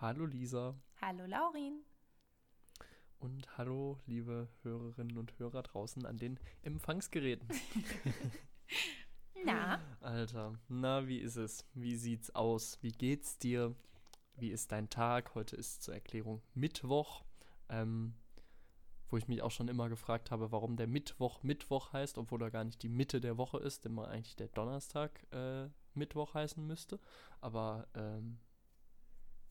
Hallo Lisa. Hallo Laurin. Und hallo liebe Hörerinnen und Hörer draußen an den Empfangsgeräten. na? Alter, na, wie ist es? Wie sieht's aus? Wie geht's dir? Wie ist dein Tag? Heute ist zur Erklärung Mittwoch. Ähm, wo ich mich auch schon immer gefragt habe, warum der Mittwoch Mittwoch heißt, obwohl er gar nicht die Mitte der Woche ist, immer eigentlich der Donnerstag äh, Mittwoch heißen müsste. Aber ähm,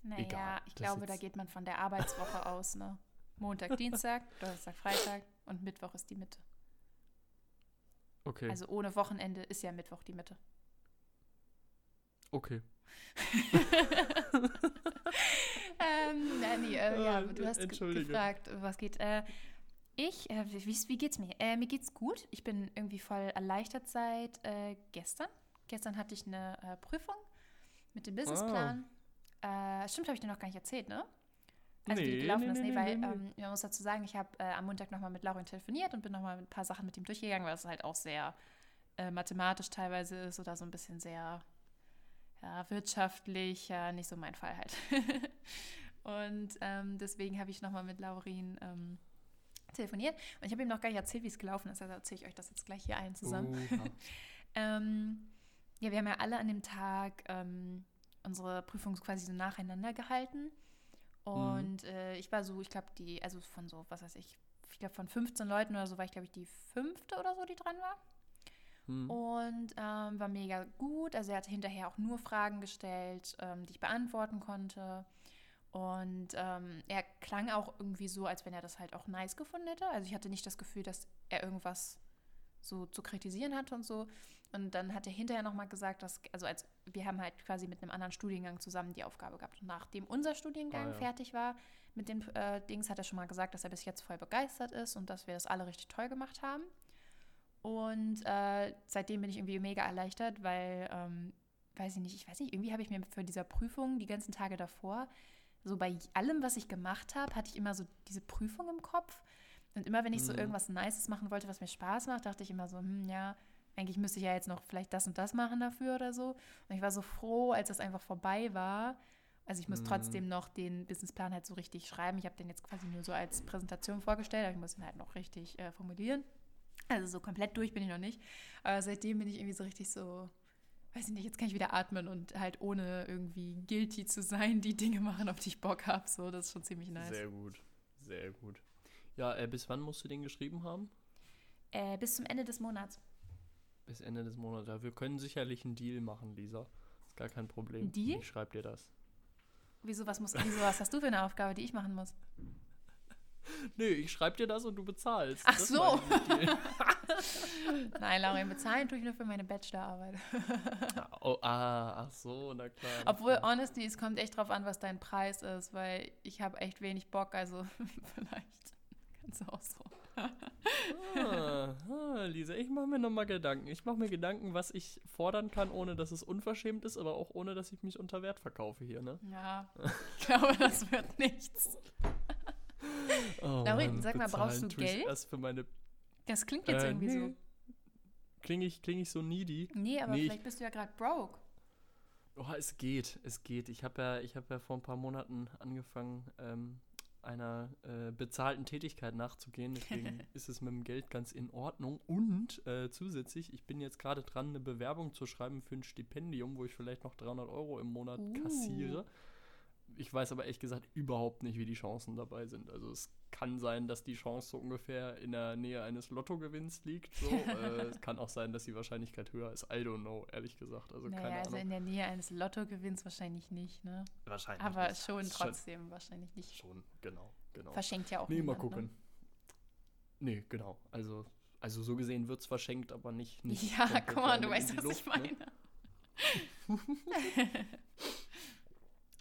naja, egal. ich glaube, da geht man von der Arbeitswoche aus, ne? Montag, Dienstag, Donnerstag, Freitag und Mittwoch ist die Mitte. Okay, Also ohne Wochenende ist ja Mittwoch die Mitte. okay. ähm, nein, nee, äh, ja, Ah, du hast gefragt, was geht. Äh, ich, äh, wie, wie geht's mir? Äh, mir geht's gut. Ich bin irgendwie voll erleichtert seit äh, gestern. Gestern hatte ich eine äh, Prüfung mit dem Businessplan. Äh, stimmt, habe ich dir noch gar nicht erzählt, ne? Also wie Nee, gelaufen nee, ist. nee, Nee, weil. Ähm, man muss dazu sagen, ich habe äh, am Montag nochmal mit Laurin telefoniert und bin nochmal ein paar Sachen mit ihm durchgegangen, weil es halt auch sehr äh, mathematisch teilweise ist oder so ein bisschen sehr ja, wirtschaftlich, ja, nicht so mein Fall halt. und ähm, deswegen habe ich nochmal mit Laurin ähm, telefoniert und ich habe ihm noch gar nicht erzählt, wie es gelaufen ist, also erzähle ich euch das jetzt gleich hier allen zusammen. Ähm, ja, wir haben ja alle an dem Tag ähm, unsere Prüfung quasi so nacheinander gehalten. Und äh, ich war so, ich glaube, die, also von so, was weiß ich, ich glaube von 15 Leuten oder so war ich, glaube ich, die fünfte oder so, die dran war. Hm. Und ähm, war mega gut. Also er hat hinterher auch nur Fragen gestellt, ähm, die ich beantworten konnte. Und ähm, er klang auch irgendwie so, als wenn er das halt auch nice gefunden hätte. Also ich hatte nicht das Gefühl, dass er irgendwas so zu kritisieren hatte und so. Und dann hat er hinterher nochmal gesagt, dass, also als wir haben halt quasi mit einem anderen Studiengang zusammen die Aufgabe gehabt. Und nachdem unser Studiengang Ah, ja. fertig war mit den äh, Dings, hat er schon mal gesagt, dass er bis jetzt voll begeistert ist und dass wir das alle richtig toll gemacht haben. Und äh, seitdem bin ich irgendwie mega erleichtert, weil, ähm, weiß ich nicht, ich weiß nicht, irgendwie habe ich mir für dieser Prüfung die ganzen Tage davor, so bei allem, was ich gemacht habe, hatte ich immer so diese Prüfung im Kopf. Und immer, wenn ich so Mhm. irgendwas Nices machen wollte, was mir Spaß macht, dachte ich immer so, hm, ja, eigentlich müsste ich ja jetzt noch vielleicht das und das machen dafür oder so. Und ich war so froh, als das einfach vorbei war. Also ich muss Mhm. trotzdem noch den Businessplan halt so richtig schreiben. Ich habe den jetzt quasi nur so als Präsentation vorgestellt, aber ich muss ihn halt noch richtig äh, formulieren. Also so komplett durch bin ich noch nicht. Aber seitdem bin ich irgendwie so richtig so, weiß ich nicht, jetzt kann ich wieder atmen und halt ohne irgendwie guilty zu sein, die Dinge machen, auf die ich Bock habe. So, das ist schon ziemlich nice. Sehr gut, sehr gut. Ja, äh, bis wann musst du den geschrieben haben? Äh, bis zum Ende des Monats. Bis Ende des Monats. Ja, wir können sicherlich einen Deal machen, Lisa. Ist gar kein Problem. Ein Deal? Ich schreib dir das. Wieso was, muss, wieso, was hast du für eine Aufgabe, die ich machen muss? Nee, ich schreib dir das und du bezahlst. Ach Das so. Nein, Lauren, bezahlen tue ich nur für meine Bachelorarbeit. oh, ah, ach so, na klar. Obwohl, honestly, es kommt echt drauf an, was dein Preis ist, weil ich habe echt wenig Bock, also vielleicht du auch so. Ah, ah, Lisa, ich mache mir nochmal Gedanken. Ich mache mir Gedanken, was ich fordern kann, ohne dass es unverschämt ist, aber auch ohne, dass ich mich unter Wert verkaufe hier, ne? Ja, ich glaube, das wird nichts. Oh, Laurin, Mann, sag mal, brauchst du tue ich Geld? Erst für meine. Das klingt jetzt Äh, irgendwie nee. Klinge ich, kling ich so needy? so. Nee, aber Nee, ich- vielleicht bist du ja gerade broke. Oh, es geht, es geht. Ich habe ja, ich hab ja vor ein paar Monaten angefangen, ähm, einer äh, bezahlten Tätigkeit nachzugehen. Deswegen ist es mit dem Geld ganz in Ordnung. Und äh, zusätzlich, ich bin jetzt gerade dran, eine Bewerbung zu schreiben für ein Stipendium, wo ich vielleicht noch 300 Euro im Monat Uh. kassiere. Ich weiß aber ehrlich gesagt überhaupt nicht, wie die Chancen dabei sind. Also es kann sein, dass die Chance so ungefähr in der Nähe eines Lottogewinns liegt. So. äh, es kann auch sein, dass die Wahrscheinlichkeit höher ist. I don't know, ehrlich gesagt. Also naja, keine also Ahnung. in der Nähe eines Lottogewinns wahrscheinlich nicht, ne? Wahrscheinlich. Aber nicht. schon trotzdem wahrscheinlich nicht. Schon, genau, genau. Verschenkt ja auch Nee, mal niemand, gucken. Nee, genau. Also, also so gesehen wird es verschenkt, aber nicht. Ne? nicht Ja, guck mal, du weißt, was Luft, ich meine. Ne?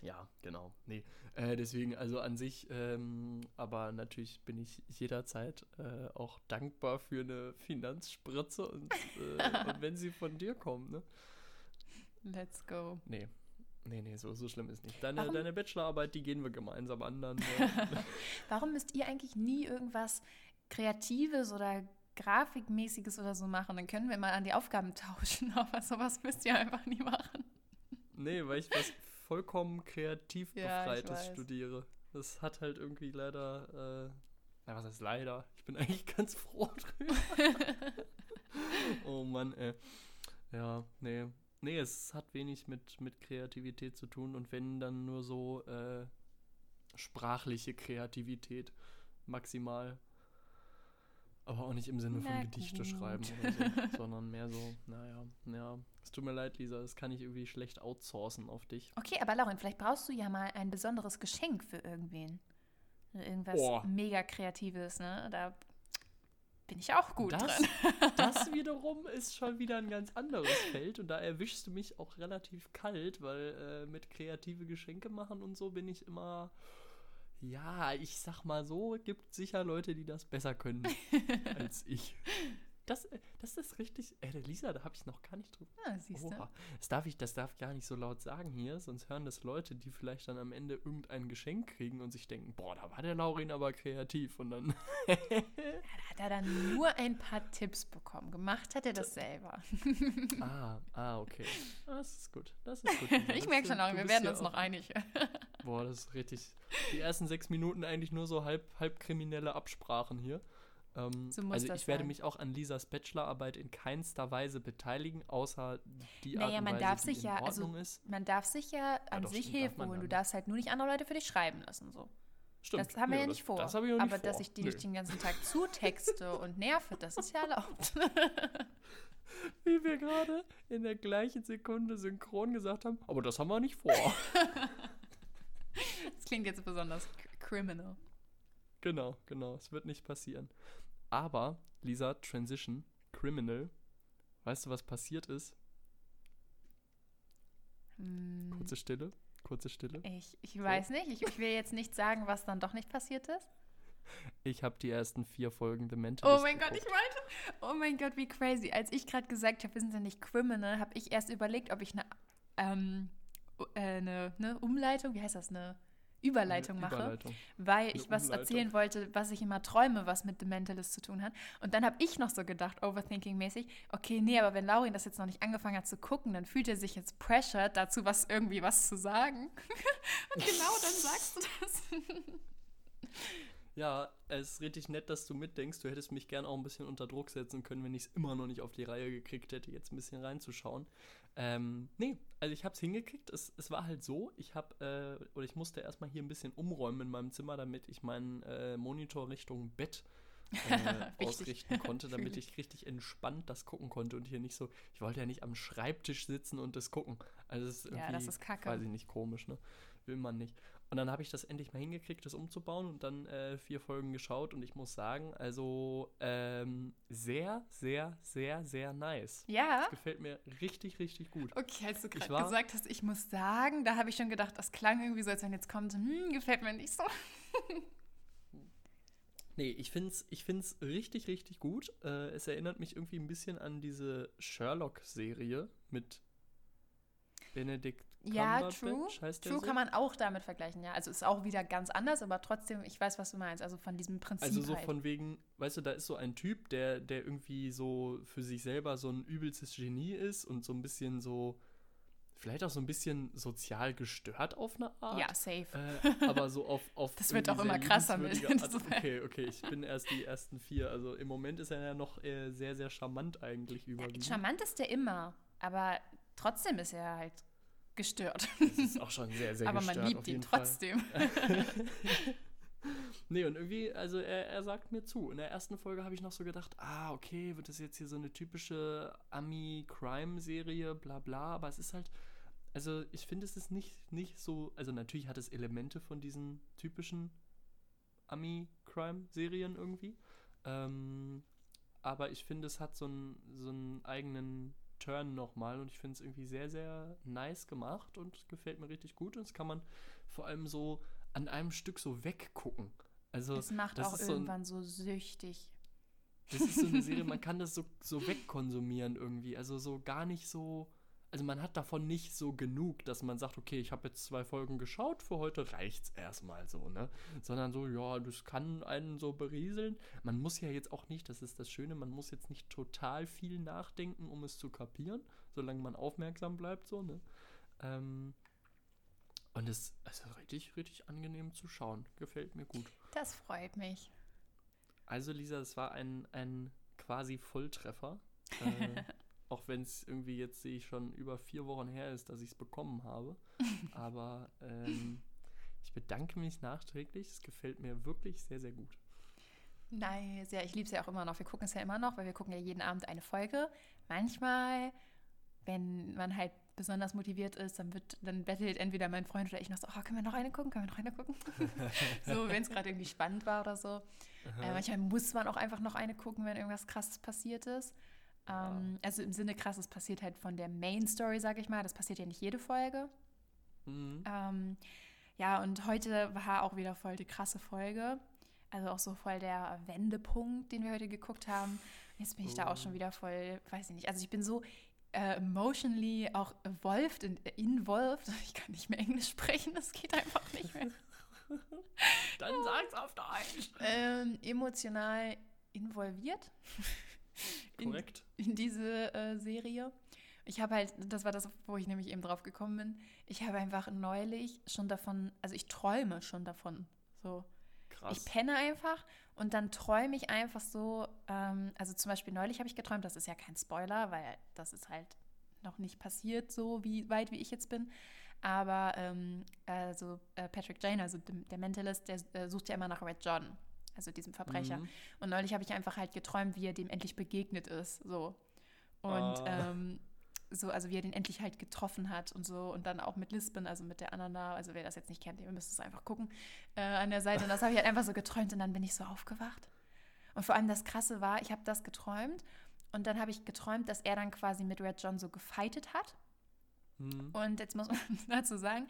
Ja, genau. Nee. Äh, deswegen, also an sich, ähm, aber natürlich bin ich jederzeit äh, auch dankbar für eine Finanzspritze und, äh, und wenn sie von dir kommt, ne? Let's go. Nee. Nee, nee, so, so schlimm ist nicht. Deine, Warum- deine Bachelorarbeit, die gehen wir gemeinsam an. Dann, äh, Warum müsst ihr eigentlich nie irgendwas Kreatives oder Grafikmäßiges oder so machen? Dann können wir mal an die Aufgaben tauschen, aber sowas müsst ihr einfach nie machen. Nee, weil ich was vollkommen kreativ Ja, befreites studiere. Das hat halt irgendwie leider, äh, na was heißt leider? Ich bin eigentlich ganz froh drüber. oh Mann, ey. Ja, nee. Nee, es hat wenig mit, mit Kreativität zu tun und wenn dann nur so äh, sprachliche Kreativität maximal. Auch nicht im Sinne von Na Gedichte gut. schreiben oder so, sondern mehr so, naja, ja. Es tut mir leid, Lisa, das kann ich irgendwie schlecht outsourcen auf dich. Okay, aber Lauren, vielleicht brauchst du ja mal ein besonderes Geschenk für irgendwen. Irgendwas Boah. mega Kreatives, ne? Da bin ich auch gut das, drin. das wiederum ist schon wieder ein ganz anderes Feld und da erwischst du mich auch relativ kalt, weil äh, mit kreative Geschenke machen und so bin ich immer, ja, ich sag mal so, gibt sicher Leute, die das besser können als ich. Das, äh, das ist richtig, äh, der Lisa, da habe ich noch gar nicht drüber. Ah, siehst du. Das darf ich, das darf gar nicht so laut sagen hier, sonst hören das Leute, die vielleicht dann am Ende irgendein Geschenk kriegen und sich denken, boah, da war der Laurin aber kreativ und dann Da hat er dann nur ein paar Tipps bekommen. Gemacht hat er das selber. Ah, ah, okay. Das ist gut. Das ist gut. Lisa. ich merke schon, du wir werden ja uns auch- noch einig. Boah, das ist richtig. Die ersten sechs Minuten eigentlich nur so halb, halb kriminelle Absprachen hier. Ähm, So also ich werde sein. mich auch an Lisas Bachelorarbeit in keinster Weise beteiligen, außer die Art Naja, und man Weise, darf die sich in ja, also Ordnung ist. man darf sich ja an doch, sich stimmt, Hilfe holen. ja, Du darfst halt nur nicht andere Leute für dich schreiben lassen. So. Stimmt. Das haben wir ja das- nicht vor. Das ich nicht Aber vor. dass ich die Nö. nicht den ganzen Tag zutexte und nerve, das ist ja erlaubt. Wie wir gerade in der gleichen Sekunde synchron gesagt haben, aber das haben wir nicht vor. Das klingt jetzt besonders criminal. genau, genau. Es wird nicht passieren. Aber, Lisa, Transition, Criminal, weißt du, was passiert ist? Hm, Kurze Stille. Kurze Stille. ich ich weiß nicht. Ich, ich will jetzt nicht sagen, was dann doch nicht passiert ist. Ich habe die ersten vier Folgen The Oh Mentalist mein Gott, ich geguckt. meinte, oh mein Gott, wie crazy. Als ich gerade gesagt habe, wir sind ja nicht criminal, habe ich erst überlegt, ob ich eine, ähm, äh, eine, ne, Umleitung, wie heißt das, eine Überleitung Eine mache, Überleitung. weil Eine ich was Umleitung. erzählen wollte, was ich immer träume, was mit The Mentalist zu tun hat. Und dann habe ich noch so gedacht, Overthinking-mäßig, okay, nee, aber wenn Laurin das jetzt noch nicht angefangen hat zu gucken, dann fühlt er sich jetzt pressured dazu, was irgendwie was zu sagen. Und genau dann sagst du das. Ja, es ist richtig nett, dass du mitdenkst. Du hättest mich gern auch ein bisschen unter Druck setzen können, wenn ich es immer noch nicht auf die Reihe gekriegt hätte, jetzt ein bisschen reinzuschauen. Ähm, nee, also ich habe es hingekriegt. Es, es war halt so, ich habe, äh, oder ich musste erstmal hier ein bisschen umräumen in meinem Zimmer, damit ich meinen äh, Monitor Richtung Bett äh, ausrichten konnte, damit ich richtig entspannt das gucken konnte und hier nicht so, ich wollte ja nicht am Schreibtisch sitzen und das gucken. Also es ist irgendwie, Ja, das ist kacke. weiß ich nicht, komisch, ne? Will man nicht. Und dann habe ich das endlich mal hingekriegt, das umzubauen und dann äh, vier Folgen geschaut und ich muss sagen, also ähm, sehr, sehr, sehr, sehr nice. Ja. Das gefällt mir richtig, richtig gut. Okay, als du gerade gesagt hast, ich muss sagen, da habe ich schon gedacht, das klang irgendwie so, als wenn jetzt kommt, hm, gefällt mir nicht so. Nee, ich finde es ich find's richtig, richtig gut. Äh, es erinnert mich irgendwie ein bisschen an diese Sherlock-Serie mit Benedict Ja, true. True so? kann man auch damit vergleichen, ja. Also ist auch wieder ganz anders, aber trotzdem, ich weiß, was du meinst. Also von diesem Prinzip Also so halt. von wegen, weißt du, da ist so ein Typ, der, der irgendwie so für sich selber so ein übelstes Genie ist und so ein bisschen so, vielleicht auch so ein bisschen sozial gestört auf eine Art. ja, safe. Äh, aber so auf, auf Das wird auch immer krasser mit- Art. Okay, okay, ich bin erst die ersten vier. Also im Moment ist er ja noch äh, sehr, sehr charmant eigentlich überwiegend. Charmant ist der immer, aber trotzdem ist er halt gestört. Das ist auch schon sehr, sehr aber man gestört, auf liebt ihn Fall. trotzdem. Nee, und irgendwie, also er, er sagt mir zu. In der ersten Folge habe ich noch so gedacht, ah, okay, wird das jetzt hier so eine typische Ami-Crime-Serie, bla bla, aber es ist halt, also ich finde, es ist nicht, nicht so, also natürlich hat es Elemente von diesen typischen Ami-Crime-Serien irgendwie, ähm, aber ich finde, es hat so einen, so einen eigenen Turn nochmal und ich finde es irgendwie sehr, sehr nice gemacht und gefällt mir richtig gut und das kann man vor allem so an einem Stück so weggucken. Also Es macht auch ist so ein- irgendwann so süchtig. das ist so eine Serie, man kann das so, so wegkonsumieren irgendwie. Also so gar nicht so. Also man hat davon nicht so genug, dass man sagt, okay, ich habe jetzt zwei Folgen geschaut, für heute reicht's erstmal so, ne? Sondern so, ja, das kann einen so berieseln. Man muss ja jetzt auch nicht, das ist das Schöne, man muss jetzt nicht total viel nachdenken, um es zu kapieren, solange man aufmerksam bleibt, so, ne? Ähm, Und es ist also richtig, richtig angenehm zu schauen. Gefällt mir gut. Das freut mich. Also, Lisa, es war ein, ein quasi Volltreffer. äh, auch wenn es irgendwie jetzt sehe ich schon über vier Wochen her ist, dass ich es bekommen habe. Aber ähm, ich bedanke mich nachträglich. Es gefällt mir wirklich sehr, sehr gut. Nice. Ja, ich liebe es ja auch immer noch. Wir gucken es ja immer noch, weil wir gucken ja jeden Abend eine Folge. Manchmal, wenn man halt besonders motiviert ist, dann wird, dann bettelt entweder mein Freund oder ich noch so, oh, können wir noch eine gucken, können wir noch eine gucken? so, wenn es gerade irgendwie spannend war oder so. Äh, manchmal muss man auch einfach noch eine gucken, wenn irgendwas krasses passiert ist. Ähm, also im Sinne krasses passiert halt von der Main Story, sag ich mal. Das passiert ja nicht jede Folge. Mhm. Ähm, ja, und heute war auch wieder voll die krasse Folge. Also auch so voll der Wendepunkt, den wir heute geguckt haben. Jetzt bin ich da auch schon Oh. wieder voll, weiß ich nicht. Also ich bin so äh, emotionally auch involved, in, involved. Ich kann nicht mehr Englisch sprechen, das geht einfach nicht mehr. Dann sag's auf Deutsch. Ähm, emotional involviert in, Korrekt. in diese äh, Serie. Ich habe halt, das war das, wo ich nämlich eben drauf gekommen bin. Ich habe einfach neulich schon davon, also ich träume schon davon. So. Krass. Ich penne einfach und dann träume ich einfach so, ähm, also zum Beispiel neulich habe ich geträumt, das ist ja kein Spoiler, weil das ist halt noch nicht passiert, so wie weit wie ich jetzt bin. Aber ähm, also äh, Patrick Jane, also der Mentalist, der äh, sucht ja immer nach Red John, also diesem Verbrecher. Mhm. Und neulich habe ich einfach halt geträumt, wie er dem endlich begegnet ist, so. Und Ah. ähm, so, also wie er den endlich halt getroffen hat und so. Und dann auch mit Lisbon, also mit der da, also wer das jetzt nicht kennt, ihr müsst es einfach gucken, äh, an der Seite. Und das habe ich halt einfach so geträumt und dann bin ich so aufgewacht. Und vor allem das Krasse war, ich habe das geträumt und dann habe ich geträumt, dass er dann quasi mit Red John so gefightet hat. Mhm. Und jetzt muss man dazu sagen,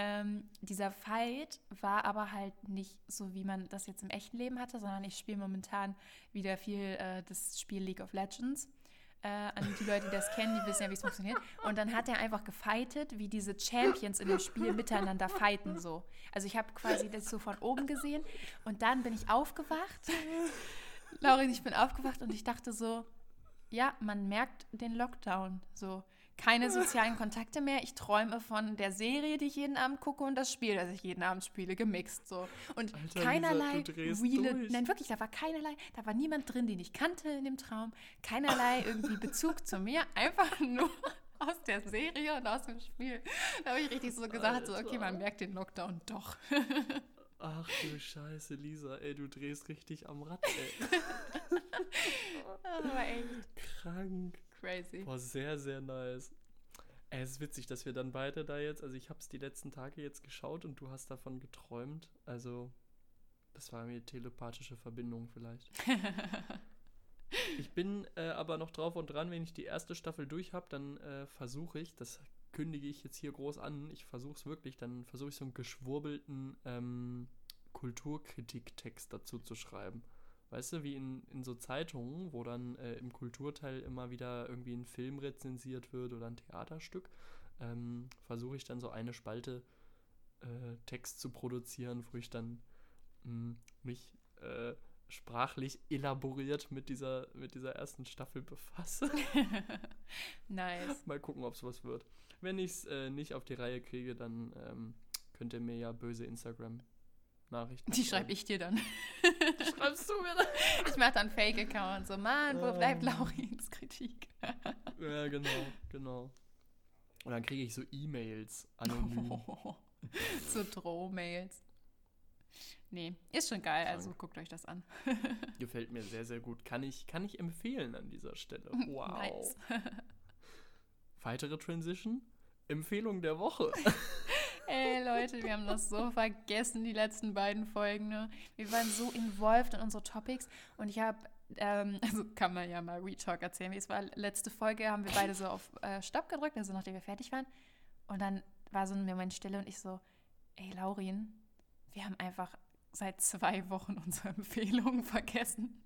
ähm, dieser Fight war aber halt nicht so, wie man das jetzt im echten Leben hatte, sondern ich spiele momentan wieder viel äh, das Spiel League of Legends. Äh, an die Leute, die das kennen, die wissen ja, wie es funktioniert. Und dann hat er einfach gefightet, wie diese Champions in dem Spiel miteinander fighten so. Also ich habe quasi das so von oben gesehen und dann bin ich aufgewacht. Laurin, ich bin aufgewacht und ich dachte so, ja, man merkt den Lockdown so. Keine sozialen Kontakte mehr. Ich träume von der Serie, die ich jeden Abend gucke und das Spiel, das ich jeden Abend spiele, gemixt so. Und Alter, keinerlei durch. nein wirklich, da war keinerlei, da war niemand drin, den ich kannte in dem Traum, keinerlei irgendwie Bezug zu mir, einfach nur aus der Serie und aus dem Spiel. Da habe ich richtig so gesagt, so okay, man merkt den Lockdown doch. Ach du Scheiße, Lisa, ey, du drehst richtig am Rad, ey. War echt Krank. Crazy. Boah, sehr, sehr nice. Ey, es ist witzig, dass wir dann beide da jetzt, also ich habe es die letzten Tage jetzt geschaut und du hast davon geträumt. Also, das war mir telepathische Verbindung vielleicht. Ich bin äh, aber noch drauf und dran, wenn ich die erste Staffel durch habe, dann äh, versuche ich, das kündige ich jetzt hier groß an, ich versuche es wirklich, dann versuche ich so einen geschwurbelten ähm, Kulturkritiktext dazu zu schreiben. Weißt du, wie in, in so Zeitungen, wo dann äh, im Kulturteil immer wieder irgendwie ein Film rezensiert wird oder ein Theaterstück, ähm, versuche ich dann so eine Spalte äh, Text zu produzieren, wo ich dann mh, mich äh, sprachlich elaboriert mit dieser, mit dieser ersten Staffel befasse. nice. Mal gucken, ob es was wird. Wenn ich es äh, nicht auf die Reihe kriege, dann ähm, könnt ihr mir ja böse Instagram-Nachrichten Die schreibe ich dir dann. Schreibst du mir das? Ich mache dann Fake-Account. So, Mann, wo bleibt Ähm. Laurins Kritik? Ja, genau, genau. Und dann kriege ich so E-Mails anonym. so Drohmails. Nee, ist schon geil, also guckt euch das an. Gefällt mir sehr, sehr gut. Kann ich, kann ich empfehlen an dieser Stelle. Wow. Nice. Weitere Transition? Empfehlung der Woche. Ey, Leute, wir haben das so vergessen, die letzten beiden Folgen. Ne? Wir waren so involved in unsere Topics und ich habe, ähm, also kann man ja mal Retalk erzählen, wie es war. Letzte Folge haben wir beide so auf äh, Stopp gedrückt, also nachdem wir fertig waren. Und dann war so ein Moment Stille und ich so, ey, Laurin, wir haben einfach seit zwei Wochen unsere Empfehlungen vergessen.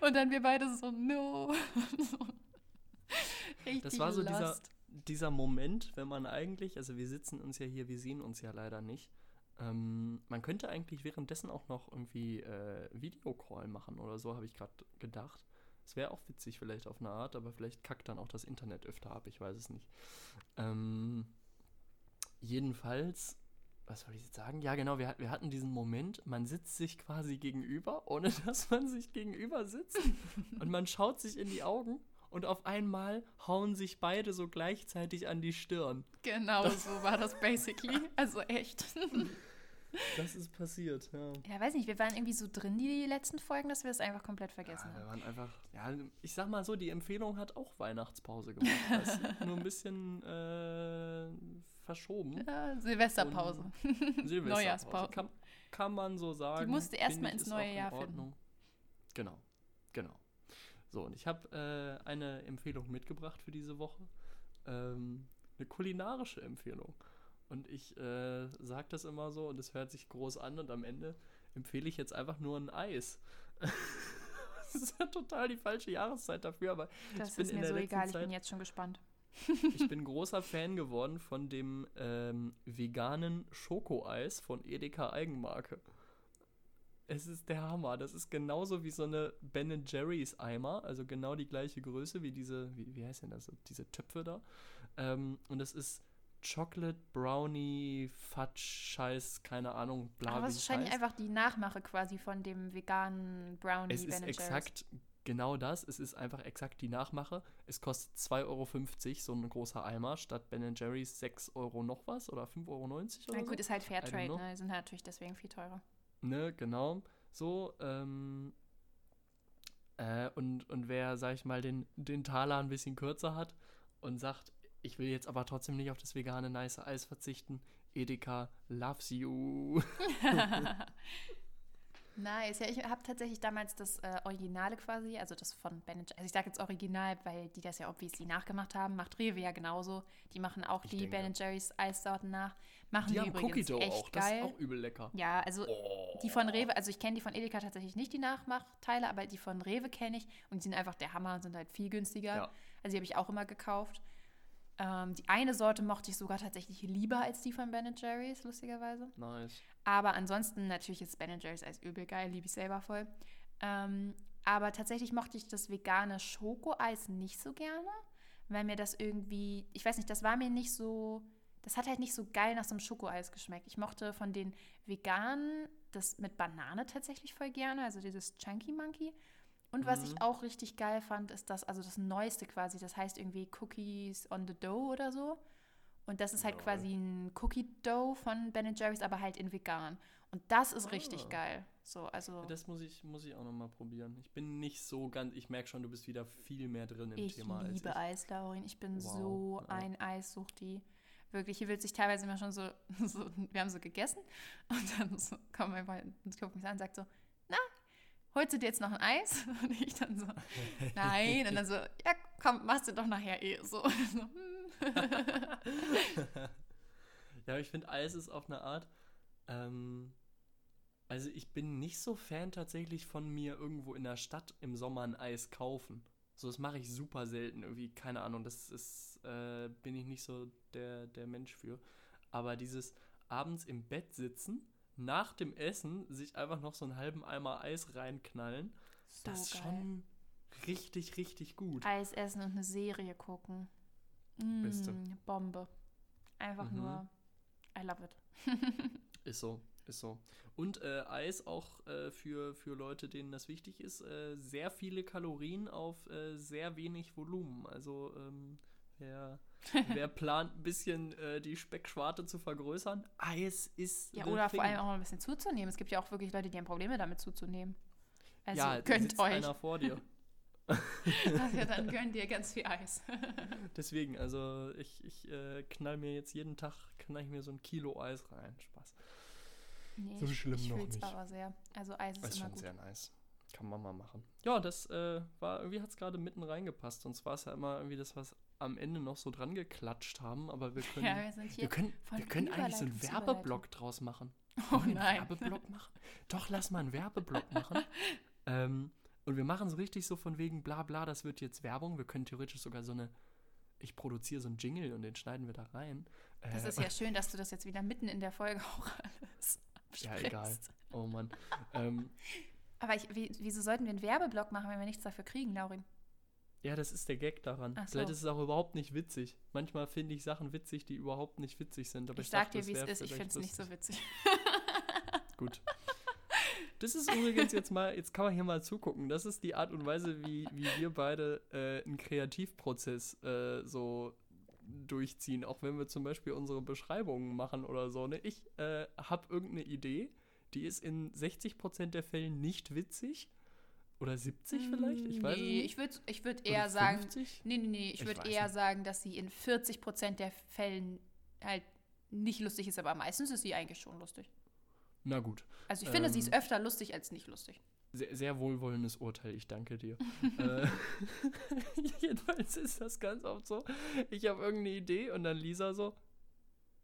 Und dann wir beide so, no. Richtig Das war so lost. dieser Moment, wenn man eigentlich, also wir sitzen uns ja hier, wir sehen uns ja leider nicht. Ähm, man könnte eigentlich währenddessen auch noch irgendwie äh, Videocall machen oder so, habe ich gerade gedacht. Es wäre auch witzig vielleicht auf eine Art, aber vielleicht kackt dann auch das Internet öfter ab, ich weiß es nicht. Ähm, jedenfalls was soll ich jetzt sagen? Ja, genau, wir, wir hatten diesen Moment, man sitzt sich quasi gegenüber, ohne dass man sich gegenüber sitzt. und man schaut sich in die Augen und auf einmal hauen sich beide so gleichzeitig an die Stirn. Genau das so war das basically. Also echt. Das ist passiert, ja. Ja, weiß nicht, wir waren irgendwie so drin, die letzten Folgen, dass wir es einfach komplett vergessen ja, wir haben. waren einfach, ja, ich sag mal so, die Empfehlung hat auch Weihnachtspause gemacht. Das nur ein bisschen äh, verschoben. Ja, Silvesterpause. Silvesterpause. Neujahrspause. Kann, kann man so sagen. Die musste erst mal Finde ich, ins neue Jahr. Genau, genau. So, und ich habe äh, eine Empfehlung mitgebracht für diese Woche. Ähm, eine kulinarische Empfehlung. Und ich äh, sage das immer so und es hört sich groß an und am Ende empfehle ich jetzt einfach nur ein Eis. das ist ja total die falsche Jahreszeit dafür, aber Das bin ist in mir der so egal, ich Zeit- bin jetzt schon gespannt. ich bin großer Fan geworden von dem ähm, veganen Schokoeis von Edeka Eigenmarke. Es ist der Hammer. Das ist genauso wie so eine Ben Jerry's Eimer, also genau die gleiche Größe wie diese, wie, wie heißt denn das, diese Töpfe da. Ähm, und es ist Chocolate Brownie Fudge Scheiß, keine Ahnung, bla Aber es ist wahrscheinlich einfach die Nachmache quasi von dem veganen Brownie Es ist Ben exakt genau das. Es ist einfach exakt die Nachmache. Es kostet 2,50 Euro so ein großer Eimer statt Ben Jerry's 6 Euro noch was oder 5,90 Euro Na so. gut, ist halt Fairtrade, ne? Die sind halt natürlich deswegen viel teurer. Ne, genau. So, ähm, äh, und, und wer, sag ich mal, den, den Taler ein bisschen kürzer hat und sagt, ich will jetzt aber trotzdem nicht auf das vegane nice Eis verzichten, Edeka loves you. Nice. Ja, ich habe tatsächlich damals das äh, Originale quasi, also das von Ben Jerry's. Also ich sage jetzt Original, weil die das ja obviously nachgemacht haben. Macht Rewe ja genauso. Die machen auch Ich die denke. Ben Jerry's Eissorten nach. Machen Die die, haben Cookie übrigens Dough echt auch, das geil. ist auch übel lecker. ja, also Oh. die von Rewe, also ich kenne die von Edeka tatsächlich nicht, die Nachmachteile, aber die von Rewe kenne ich und die sind einfach der Hammer und sind halt viel günstiger. Ja. Also die habe ich auch immer gekauft. Ähm, die eine Sorte mochte ich sogar tatsächlich lieber als die von Ben Jerry's, lustigerweise. Nice. Aber ansonsten natürlich ist Ben Jerry's Eis übel geil, liebe ich selber voll. Ähm, aber tatsächlich mochte ich das vegane Schokoeis nicht so gerne, weil mir das irgendwie, ich weiß nicht, das war mir nicht so, das hat halt nicht so geil nach so einem Schokoeis geschmeckt. Ich mochte von den veganen das mit Banane tatsächlich voll gerne, also dieses Chunky Monkey. Und was Mhm. ich auch richtig geil fand, ist das, also das Neueste quasi, das heißt irgendwie Cookies on the Dough oder so. Und das ist halt Lol. quasi ein Cookie Dough von Ben Jerry's, aber halt in vegan. Und das ist richtig Ah. geil. So, also Das muss ich, muss ich auch nochmal probieren. Ich bin nicht so ganz, ich merke schon, du bist wieder viel mehr drin im ich Thema als liebe ich. Eis, Laurin. Ich bin Wow, so ja. ein Eissuchti. Wirklich, hier wird sich teilweise immer schon so, so, wir haben so gegessen und dann so, kommt mein Freund und guckt mich an und sagt so, na, holst du dir jetzt noch ein Eis? Und ich dann so, nein. Und dann so, ja, komm, machst du doch nachher eh. So, so hm. Ja, ich finde, Eis ist auf eine Art. Ähm, also, ich bin nicht so Fan tatsächlich von mir irgendwo in der Stadt im Sommer ein Eis kaufen. So, das mache ich super selten. Irgendwie, keine Ahnung, das ist, äh, bin ich nicht so der, der Mensch für. Aber dieses abends im Bett sitzen, nach dem Essen sich einfach noch so einen halben Eimer Eis reinknallen, so das ist schon richtig, richtig gut. Eis essen und eine Serie gucken. Beste. Mm, Bombe. Einfach Mhm. nur, I love it. Ist so, ist so. Und äh, Eis auch äh, für, für Leute, denen das wichtig ist, äh, sehr viele Kalorien auf äh, sehr wenig Volumen. Also ähm, wer, wer plant, ein bisschen äh, die Speckschwarte zu vergrößern, Eis ist Ja, the oder thing. vor allem auch mal ein bisschen zuzunehmen. Es gibt ja auch wirklich Leute, die haben Probleme damit zuzunehmen. Also ja, gönnt euch. einer vor dir. ja, dann gönnt ihr ganz viel Eis. Deswegen, also ich, ich äh, knall mir jetzt jeden Tag, knall ich mir so ein Kilo Eis rein. Spaß. nee, So schlimm ich noch nicht. aber sehr. Also Eis ist, ist immer schon gut. sehr nice. Kann man mal machen. Ja, das äh, war, irgendwie hat es gerade mitten reingepasst. Und zwar ist ja immer irgendwie das, was am Ende noch so dran geklatscht haben, aber wir können, Ja, wir wir können, wir können eigentlich so einen Werbeblock draus machen. Oh wir einen nein. Werbeblock machen? Doch, lass mal einen Werbeblock machen. ähm, und wir machen so richtig so von wegen bla bla, das wird jetzt Werbung. Wir können theoretisch sogar so eine, ich produziere so einen Jingle und den schneiden wir da rein. Das Äh, ist ja schön, dass du das jetzt wieder mitten in der Folge auch alles Ja, egal. Oh Mann. ähm, Aber ich, wie, wieso sollten wir einen Werbeblock machen, wenn wir nichts dafür kriegen, Laurin? Ja, das ist der Gag daran. So. Vielleicht ist es auch überhaupt nicht witzig. Manchmal finde ich Sachen witzig, die überhaupt nicht witzig sind. Aber Ich ich, sag dachte, dir, wie es ist, ich finde es nicht so witzig. Gut. Das ist übrigens jetzt mal, jetzt kann man hier mal zugucken. Das ist die Art und Weise, wie, wie wir beide äh, einen Kreativprozess äh, so durchziehen. Auch wenn wir zum Beispiel unsere Beschreibungen machen oder so. Ne? Ich äh, habe irgendeine Idee, die ist in 60% der Fällen nicht witzig. Oder 70 vielleicht? Ich weiß nee, nicht. ich würde ich würd eher sagen, 50? nee, nee, nee, ich Ich würde eher nicht. sagen, dass sie in 40 Prozent der Fällen halt nicht lustig ist, aber meistens ist sie eigentlich schon lustig. Na gut. Also ich finde, sie ist Ähm. öfter lustig als nicht lustig. Sehr, sehr wohlwollendes Urteil, ich danke dir. äh, jedenfalls ist das ganz oft so. Ich habe irgendeine Idee und dann Lisa so,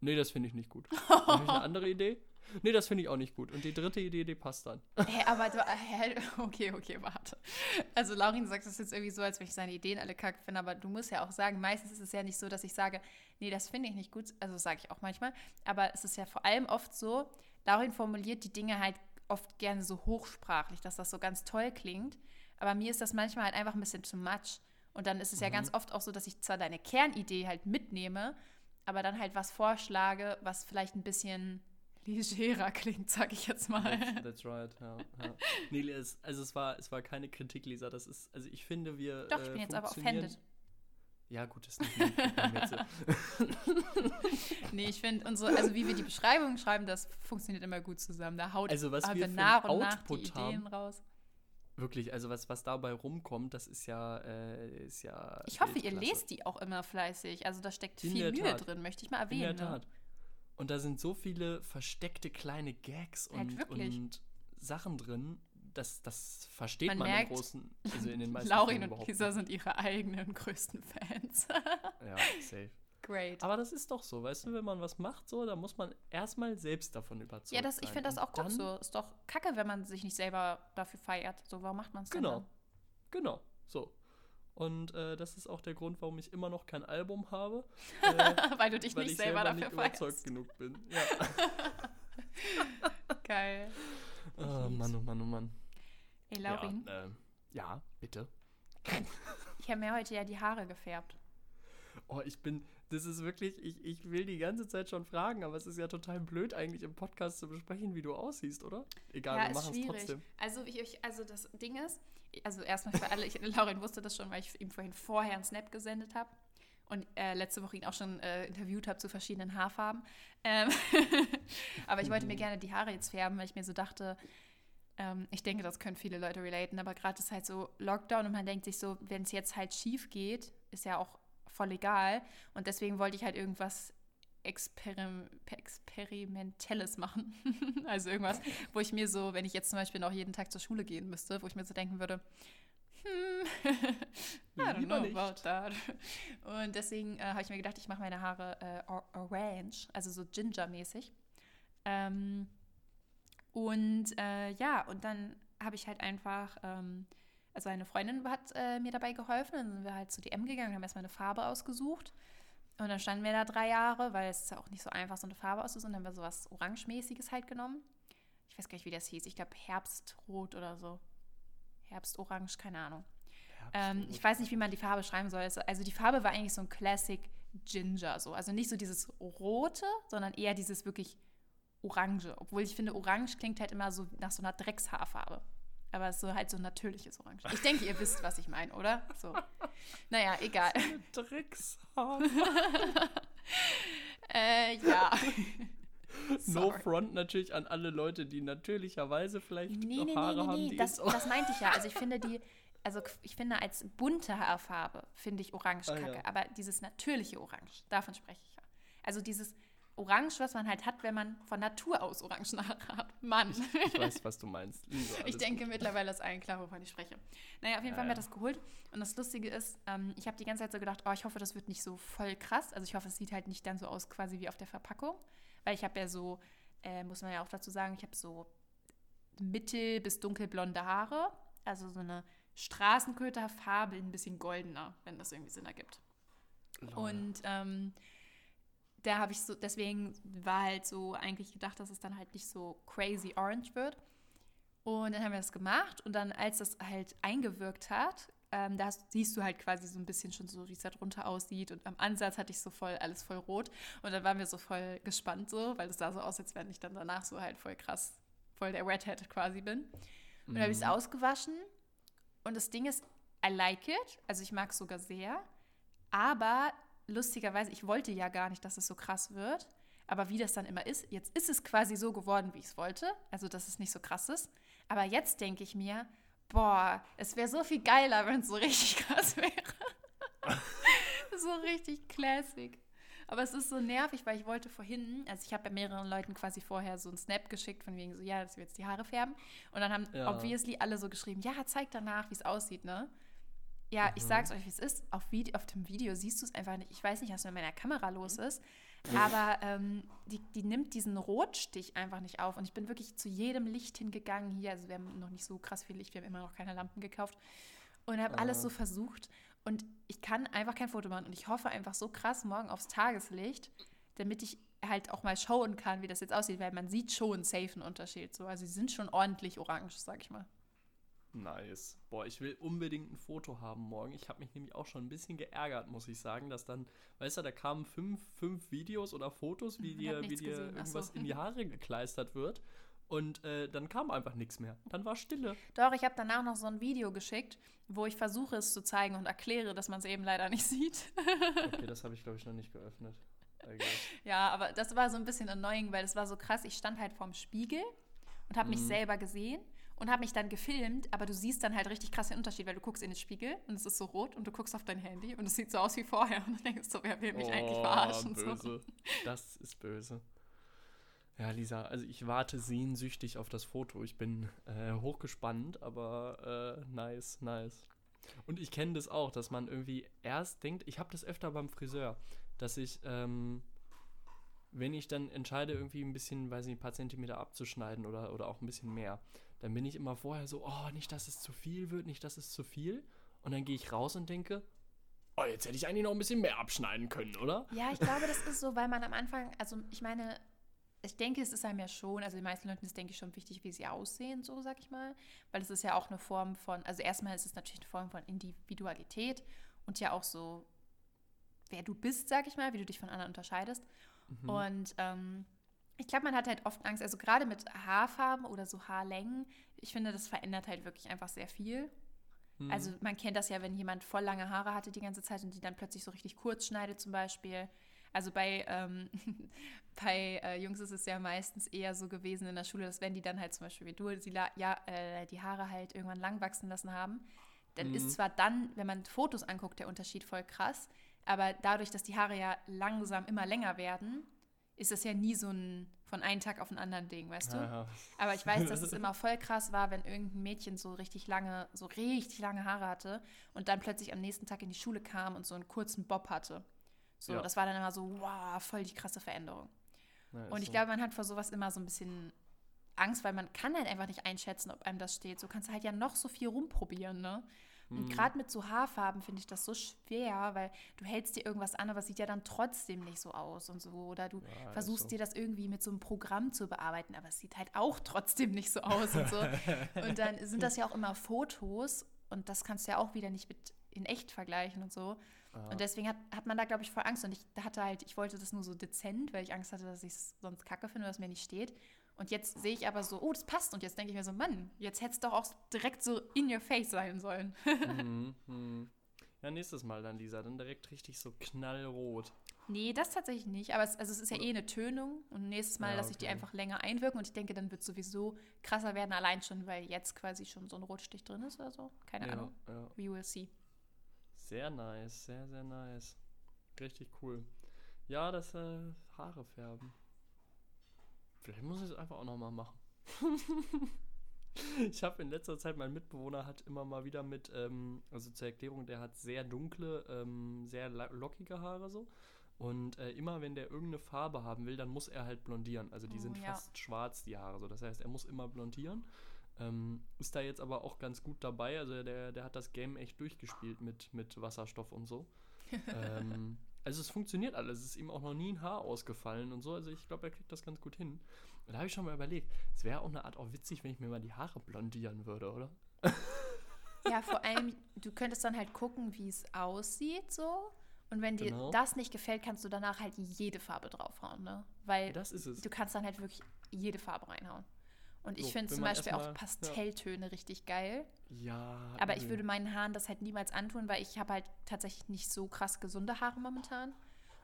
nee, das finde ich nicht gut. Dann habe ich eine andere Idee, nee, das finde ich auch nicht gut. Und die dritte Idee, die passt dann. Hä, aber du, hä, okay, okay, warte. Also Laurin sagt das jetzt irgendwie so, als wenn ich seine Ideen alle kacke finde, aber du musst ja auch sagen, meistens ist es ja nicht so, dass ich sage, nee, das finde ich nicht gut, also sage ich auch manchmal, aber es ist ja vor allem oft so, Laurin formuliert die Dinge halt oft gerne so hochsprachlich, dass das so ganz toll klingt, aber mir ist das manchmal halt einfach ein bisschen too much und dann ist es ja Mhm. ganz oft auch so, dass ich zwar deine Kernidee halt mitnehme, aber dann halt was vorschlage, was vielleicht ein bisschen legerer klingt, sag ich jetzt mal. That's, that's right, ja. ja. Nee, es, also es war, es war keine Kritik, Lisa. Das ist, also ich finde, wir. Doch, ich äh, bin jetzt aber offended. Ja, gut, das ist nicht. Nee, ich finde unsere, also wie wir die Beschreibungen schreiben, das funktioniert immer gut zusammen. Da haut Also, was wir für nach und nach die Ideen haben. raus. Wirklich, also was, was dabei rumkommt, das ist ja, äh, ist ja. Ich hoffe, ihr lest die auch immer fleißig. Also da steckt In viel Mühe Tat. drin, möchte ich mal In erwähnen. der ne? Tat. Und da sind so viele versteckte kleine Gags Halt und, und Sachen drin, das, das versteht Man man, merkt, im großen, also in den meisten Laurin und Lisa sind ihre eigenen größten Fans. Ja, safe. Great. Aber das ist doch so, weißt du, wenn man was macht, so, da muss man erstmal selbst davon überzeugt ja, das, ich finde das auch gut dann- so. Ist doch kacke, wenn man sich nicht selber dafür feiert. So, warum macht man es denn Genau. Genau, so. Und äh, das ist auch der Grund, warum ich immer noch kein Album habe. Äh, dann? Weil du dich weil nicht ich selber, selber dafür nicht überzeugt feierst. genug bin. Ja. Geil. oh. Mann, oh Mann, oh Mann. Ey, Laurin, Ja, ähm, ja, bitte. ich habe mir heute ja die Haare gefärbt. Oh, ich bin, das ist wirklich, ich, ich will die ganze Zeit schon fragen, aber es ist ja total blöd, eigentlich im Podcast zu besprechen, wie du aussiehst, oder? Egal, ja, wir machen es trotzdem. Also, ich, ich- also das Ding ist, also erstmal für alle, ich, Laurin wusste das schon, weil ich ihm vorhin vorher einen Snap gesendet habe und äh, letzte Woche ihn auch schon äh, interviewt habe zu verschiedenen Haarfarben. Ähm, aber ich wollte mir gerne die Haare jetzt färben, weil ich mir so dachte, ähm, ich denke, das können viele Leute relaten, aber gerade ist halt so Lockdown und man denkt sich so, wenn es jetzt halt schief geht, ist ja auch voll egal. Und deswegen wollte ich halt irgendwas Experim Experimentelles machen. also irgendwas, wo ich mir so, wenn ich jetzt zum Beispiel noch jeden Tag zur Schule gehen müsste, wo ich mir so denken würde, hm, I don't know about that. Und deswegen äh, habe ich mir gedacht, ich mache meine Haare äh, or orange, also so Ginger-mäßig. Ähm, und äh, ja, und dann habe ich halt einfach, ähm, also eine Freundin hat äh, mir dabei geholfen, dann sind wir halt zu DM gegangen, haben erstmal eine Farbe ausgesucht. Und dann standen wir da drei Jahre, weil es ist ja auch nicht so einfach, so eine Farbe auszusuchen. Dann haben wir sowas Orangemäßiges halt genommen. Ich weiß gar nicht, wie das hieß. Ich glaube Herbstrot oder so. Herbstorange, keine Ahnung. Ähm, ich weiß nicht, wie man die Farbe schreiben soll. Also- Also die Farbe war eigentlich so ein Classic Ginger, so. Also nicht so dieses Rote, sondern eher dieses wirklich Orange. Obwohl ich finde, Orange klingt halt immer so nach so einer Dreckshaarfarbe. Aber es ist so halt so ein natürliches Orange. Ich denke, ihr wisst, was ich meine, oder? So. Naja, egal. Dreckshaar. äh, ja. No Sorry. front natürlich an alle Leute, die natürlicherweise vielleicht Nee, nee, nee, Haare nee, haben, nee. Das, das meinte ich ja. Also ich finde die, also ich finde als bunte Haarfarbe finde ich Orange Ah, kacke. ja. Aber dieses natürliche Orange, davon spreche ich ja. Also dieses Orange, was man halt hat, wenn man von Natur aus orangen Haare hat. Mann. Ich weiß, was du meinst. Lisa, Ich denke, gut. mittlerweile ist allen klar, wovon ich spreche. Naja, auf jeden Ja, Fall haben wir ja. das geholt. Und das Lustige ist, ähm, ich habe die ganze Zeit so gedacht, oh, ich hoffe, das wird nicht so voll krass. Also ich hoffe, es sieht halt nicht dann so aus quasi wie auf der Verpackung. Weil ich habe ja so, äh, muss man ja auch dazu sagen, ich habe so mittel- bis dunkelblonde Haare. Also so eine Straßenköterfarbe, ein bisschen goldener, wenn das irgendwie Sinn ergibt. Lol. Und ähm, da habe ich so, deswegen war halt so eigentlich gedacht, dass es dann halt nicht so crazy orange wird. Und dann haben wir das gemacht und dann, als das halt eingewirkt hat, ähm, da siehst du halt quasi so ein bisschen schon so, wie es da drunter aussieht. Und am Ansatz hatte ich so voll, alles voll rot. Und dann waren wir so voll gespannt so, weil es sah so aus, als wenn ich dann danach so halt voll krass, voll der Redhead quasi bin. Und dann habe ich es Mhm. ausgewaschen. Und das Ding ist, I like it. Also ich mag es sogar sehr. Aber lustigerweise, ich wollte ja gar nicht, dass es so krass wird. Aber wie das dann immer ist, jetzt ist es quasi so geworden, wie ich es wollte. Also, dass es nicht so krass ist. Aber jetzt denke ich mir, boah, es wäre so viel geiler, wenn es so richtig krass wäre. so richtig classic. Aber es ist so nervig, weil ich wollte vorhin, also ich habe bei mehreren Leuten quasi vorher so einen Snap geschickt, von wegen so, ja, dass wir jetzt die Haare färben. Und dann haben Ja. obviously alle so geschrieben, ja, zeig danach, wie es aussieht, ne? Ja, ich Mhm. sag's euch, wie es ist. Auf, Vide auf dem Video siehst du es einfach nicht. Ich weiß nicht, was mit meiner Kamera los ist. Aber ähm, die, die nimmt diesen Rotstich einfach nicht auf. Und ich bin wirklich zu jedem Licht hingegangen hier. Also wir haben noch nicht so krass viel Licht, wir haben immer noch keine Lampen gekauft. Und habe alles Ah. so versucht. Und ich kann einfach kein Foto machen. Und ich hoffe einfach so krass morgen aufs Tageslicht, damit ich halt auch mal schauen kann, wie das jetzt aussieht. Weil man sieht schon safe einen Unterschied. So. Also sie sind schon ordentlich orange, sag ich mal. Nice. Boah, ich will unbedingt ein Foto haben morgen. Ich habe mich nämlich auch schon ein bisschen geärgert, muss ich sagen, dass dann, weißt du, da kamen fünf, fünf Videos oder Fotos, wie Ich dir, wie dir gesehen, ach so. irgendwas in die Haare gekleistert wird. Und äh, dann kam einfach nichts mehr. Dann war Stille. Doch, ich habe danach noch so ein Video geschickt, wo ich versuche es zu zeigen und erkläre, dass man es eben leider nicht sieht. Okay, das habe ich, glaube ich, noch nicht geöffnet. Ja, aber das war so ein bisschen annoying, weil es war so krass. Ich stand halt vorm Spiegel und habe mich Mhm. selber gesehen und habe mich dann gefilmt, aber du siehst dann halt richtig krass den Unterschied, weil du guckst in den Spiegel und es ist so rot und du guckst auf dein Handy und es sieht so aus wie vorher und du denkst so, wer will mich eigentlich Oh, verarschen? So. Böse. Das ist böse. Ja, Lisa, also ich warte sehnsüchtig auf das Foto. Ich bin äh, hochgespannt, aber äh, nice, nice. Und ich kenne das auch, dass man irgendwie erst denkt, ich habe das öfter beim Friseur, dass ich, ähm, wenn ich dann entscheide, irgendwie ein bisschen, weiß nicht, ein paar Zentimeter abzuschneiden oder, oder auch ein bisschen mehr, dann bin ich immer vorher so, oh, nicht, dass es zu viel wird, nicht, dass es zu viel. Und dann gehe ich raus und denke, oh, jetzt hätte ich eigentlich noch ein bisschen mehr abschneiden können, oder? Ja, ich glaube, das ist so, weil man am Anfang, also ich meine, ich denke, es ist einem ja schon, also den meisten Leuten ist, denke ich, schon wichtig, wie sie aussehen, so sag ich mal. Weil es ist ja auch eine Form von, also erstmal ist es natürlich eine Form von Individualität und ja auch so, wer du bist, sag ich mal, wie du dich von anderen unterscheidest. Mhm. Und ähm, ich glaube, man hat halt oft Angst, also gerade mit Haarfarben oder so Haarlängen, ich finde, das verändert halt wirklich einfach sehr viel. Mhm. Also man kennt das ja, wenn jemand voll lange Haare hatte die ganze Zeit und die dann plötzlich so richtig kurz schneidet zum Beispiel. Also bei, ähm, bei äh, Jungs ist es ja meistens eher so gewesen in der Schule, dass wenn die dann halt zum Beispiel wie du die, ja, äh, die Haare halt irgendwann lang wachsen lassen haben, dann Mhm. ist zwar dann, wenn man Fotos anguckt, der Unterschied voll krass, aber dadurch, dass die Haare ja langsam immer länger werden, ist das ja nie so ein von einem Tag auf den anderen Ding, weißt du? Ja. Aber ich weiß, dass es immer voll krass war, wenn irgendein Mädchen so richtig lange, so richtig lange Haare hatte und dann plötzlich am nächsten Tag in die Schule kam und so einen kurzen Bob hatte. So, Ja. das war dann immer so, wow, voll die krasse Veränderung. Ja, Und ich so. glaube, man hat vor sowas immer so ein bisschen Angst, weil man kann halt einfach nicht einschätzen, ob einem das steht. So kannst du halt ja noch so viel rumprobieren, ne? Und Mhm. gerade mit so Haarfarben finde ich das so schwer, weil du hältst dir irgendwas an, aber es sieht ja dann trotzdem nicht so aus und so. Oder du Ja, versuchst so. dir das irgendwie mit so einem Programm zu bearbeiten, aber es sieht halt auch trotzdem nicht so aus und so. und dann sind das ja auch immer Fotos und das kannst du ja auch wieder nicht mit in echt vergleichen und so. Ja. Und deswegen hat, hat man da, glaube ich, voll Angst. Und ich hatte halt, ich wollte das nur so dezent, weil ich Angst hatte, dass ich es sonst kacke finde, dass mir nicht steht. Und jetzt sehe ich aber so, oh, das passt. Und jetzt denke ich mir so, Mann, jetzt hätte es doch auch direkt so in your face sein sollen. mhm, mhm. Ja, nächstes Mal dann, Lisa. Dann direkt richtig so knallrot. nee, das tatsächlich nicht. Aber es, also es ist ja eh eine Tönung. Und nächstes Mal Ja, lasse ich die okay. einfach länger einwirken. Und ich denke, dann wird es sowieso krasser werden, allein schon, weil jetzt quasi schon so ein Rotstich drin ist oder so. Keine Ja, Ahnung. ja. We will see. Sehr nice, sehr, sehr nice. Richtig cool. Ja, das äh, Haare färben. Vielleicht muss ich es einfach auch nochmal machen. ich habe in letzter Zeit, mein Mitbewohner hat immer mal wieder mit, ähm, also zur Erklärung, der hat sehr dunkle, ähm, sehr lockige Haare so. Und äh, immer wenn der irgendeine Farbe haben will, dann muss er halt blondieren. Also die Oh, sind ja. fast schwarz, die Haare so. Das heißt, er muss immer blondieren. Ähm, ist da jetzt aber auch ganz gut dabei. Also der, der hat das Game echt durchgespielt mit, mit Wasserstoff und so. ähm, also es funktioniert alles. Es ist ihm auch noch nie ein Haar ausgefallen und so. Also ich glaube, er kriegt das ganz gut hin. Und da habe ich schon mal überlegt, es wäre auch eine Art auch witzig, wenn ich mir mal die Haare blondieren würde, oder? Ja, vor allem, du könntest dann halt gucken, wie es aussieht so. Und wenn dir Genau. das nicht gefällt, kannst du danach halt jede Farbe draufhauen, ne? Weil Das ist es. du kannst dann halt wirklich jede Farbe reinhauen. Und ich So, finde zum Beispiel erst auch mal- ja. Pastelltöne richtig geil. Ja. Aber ich würde meinen Haaren das halt niemals antun, weil ich habe halt tatsächlich nicht so krass gesunde Haare momentan.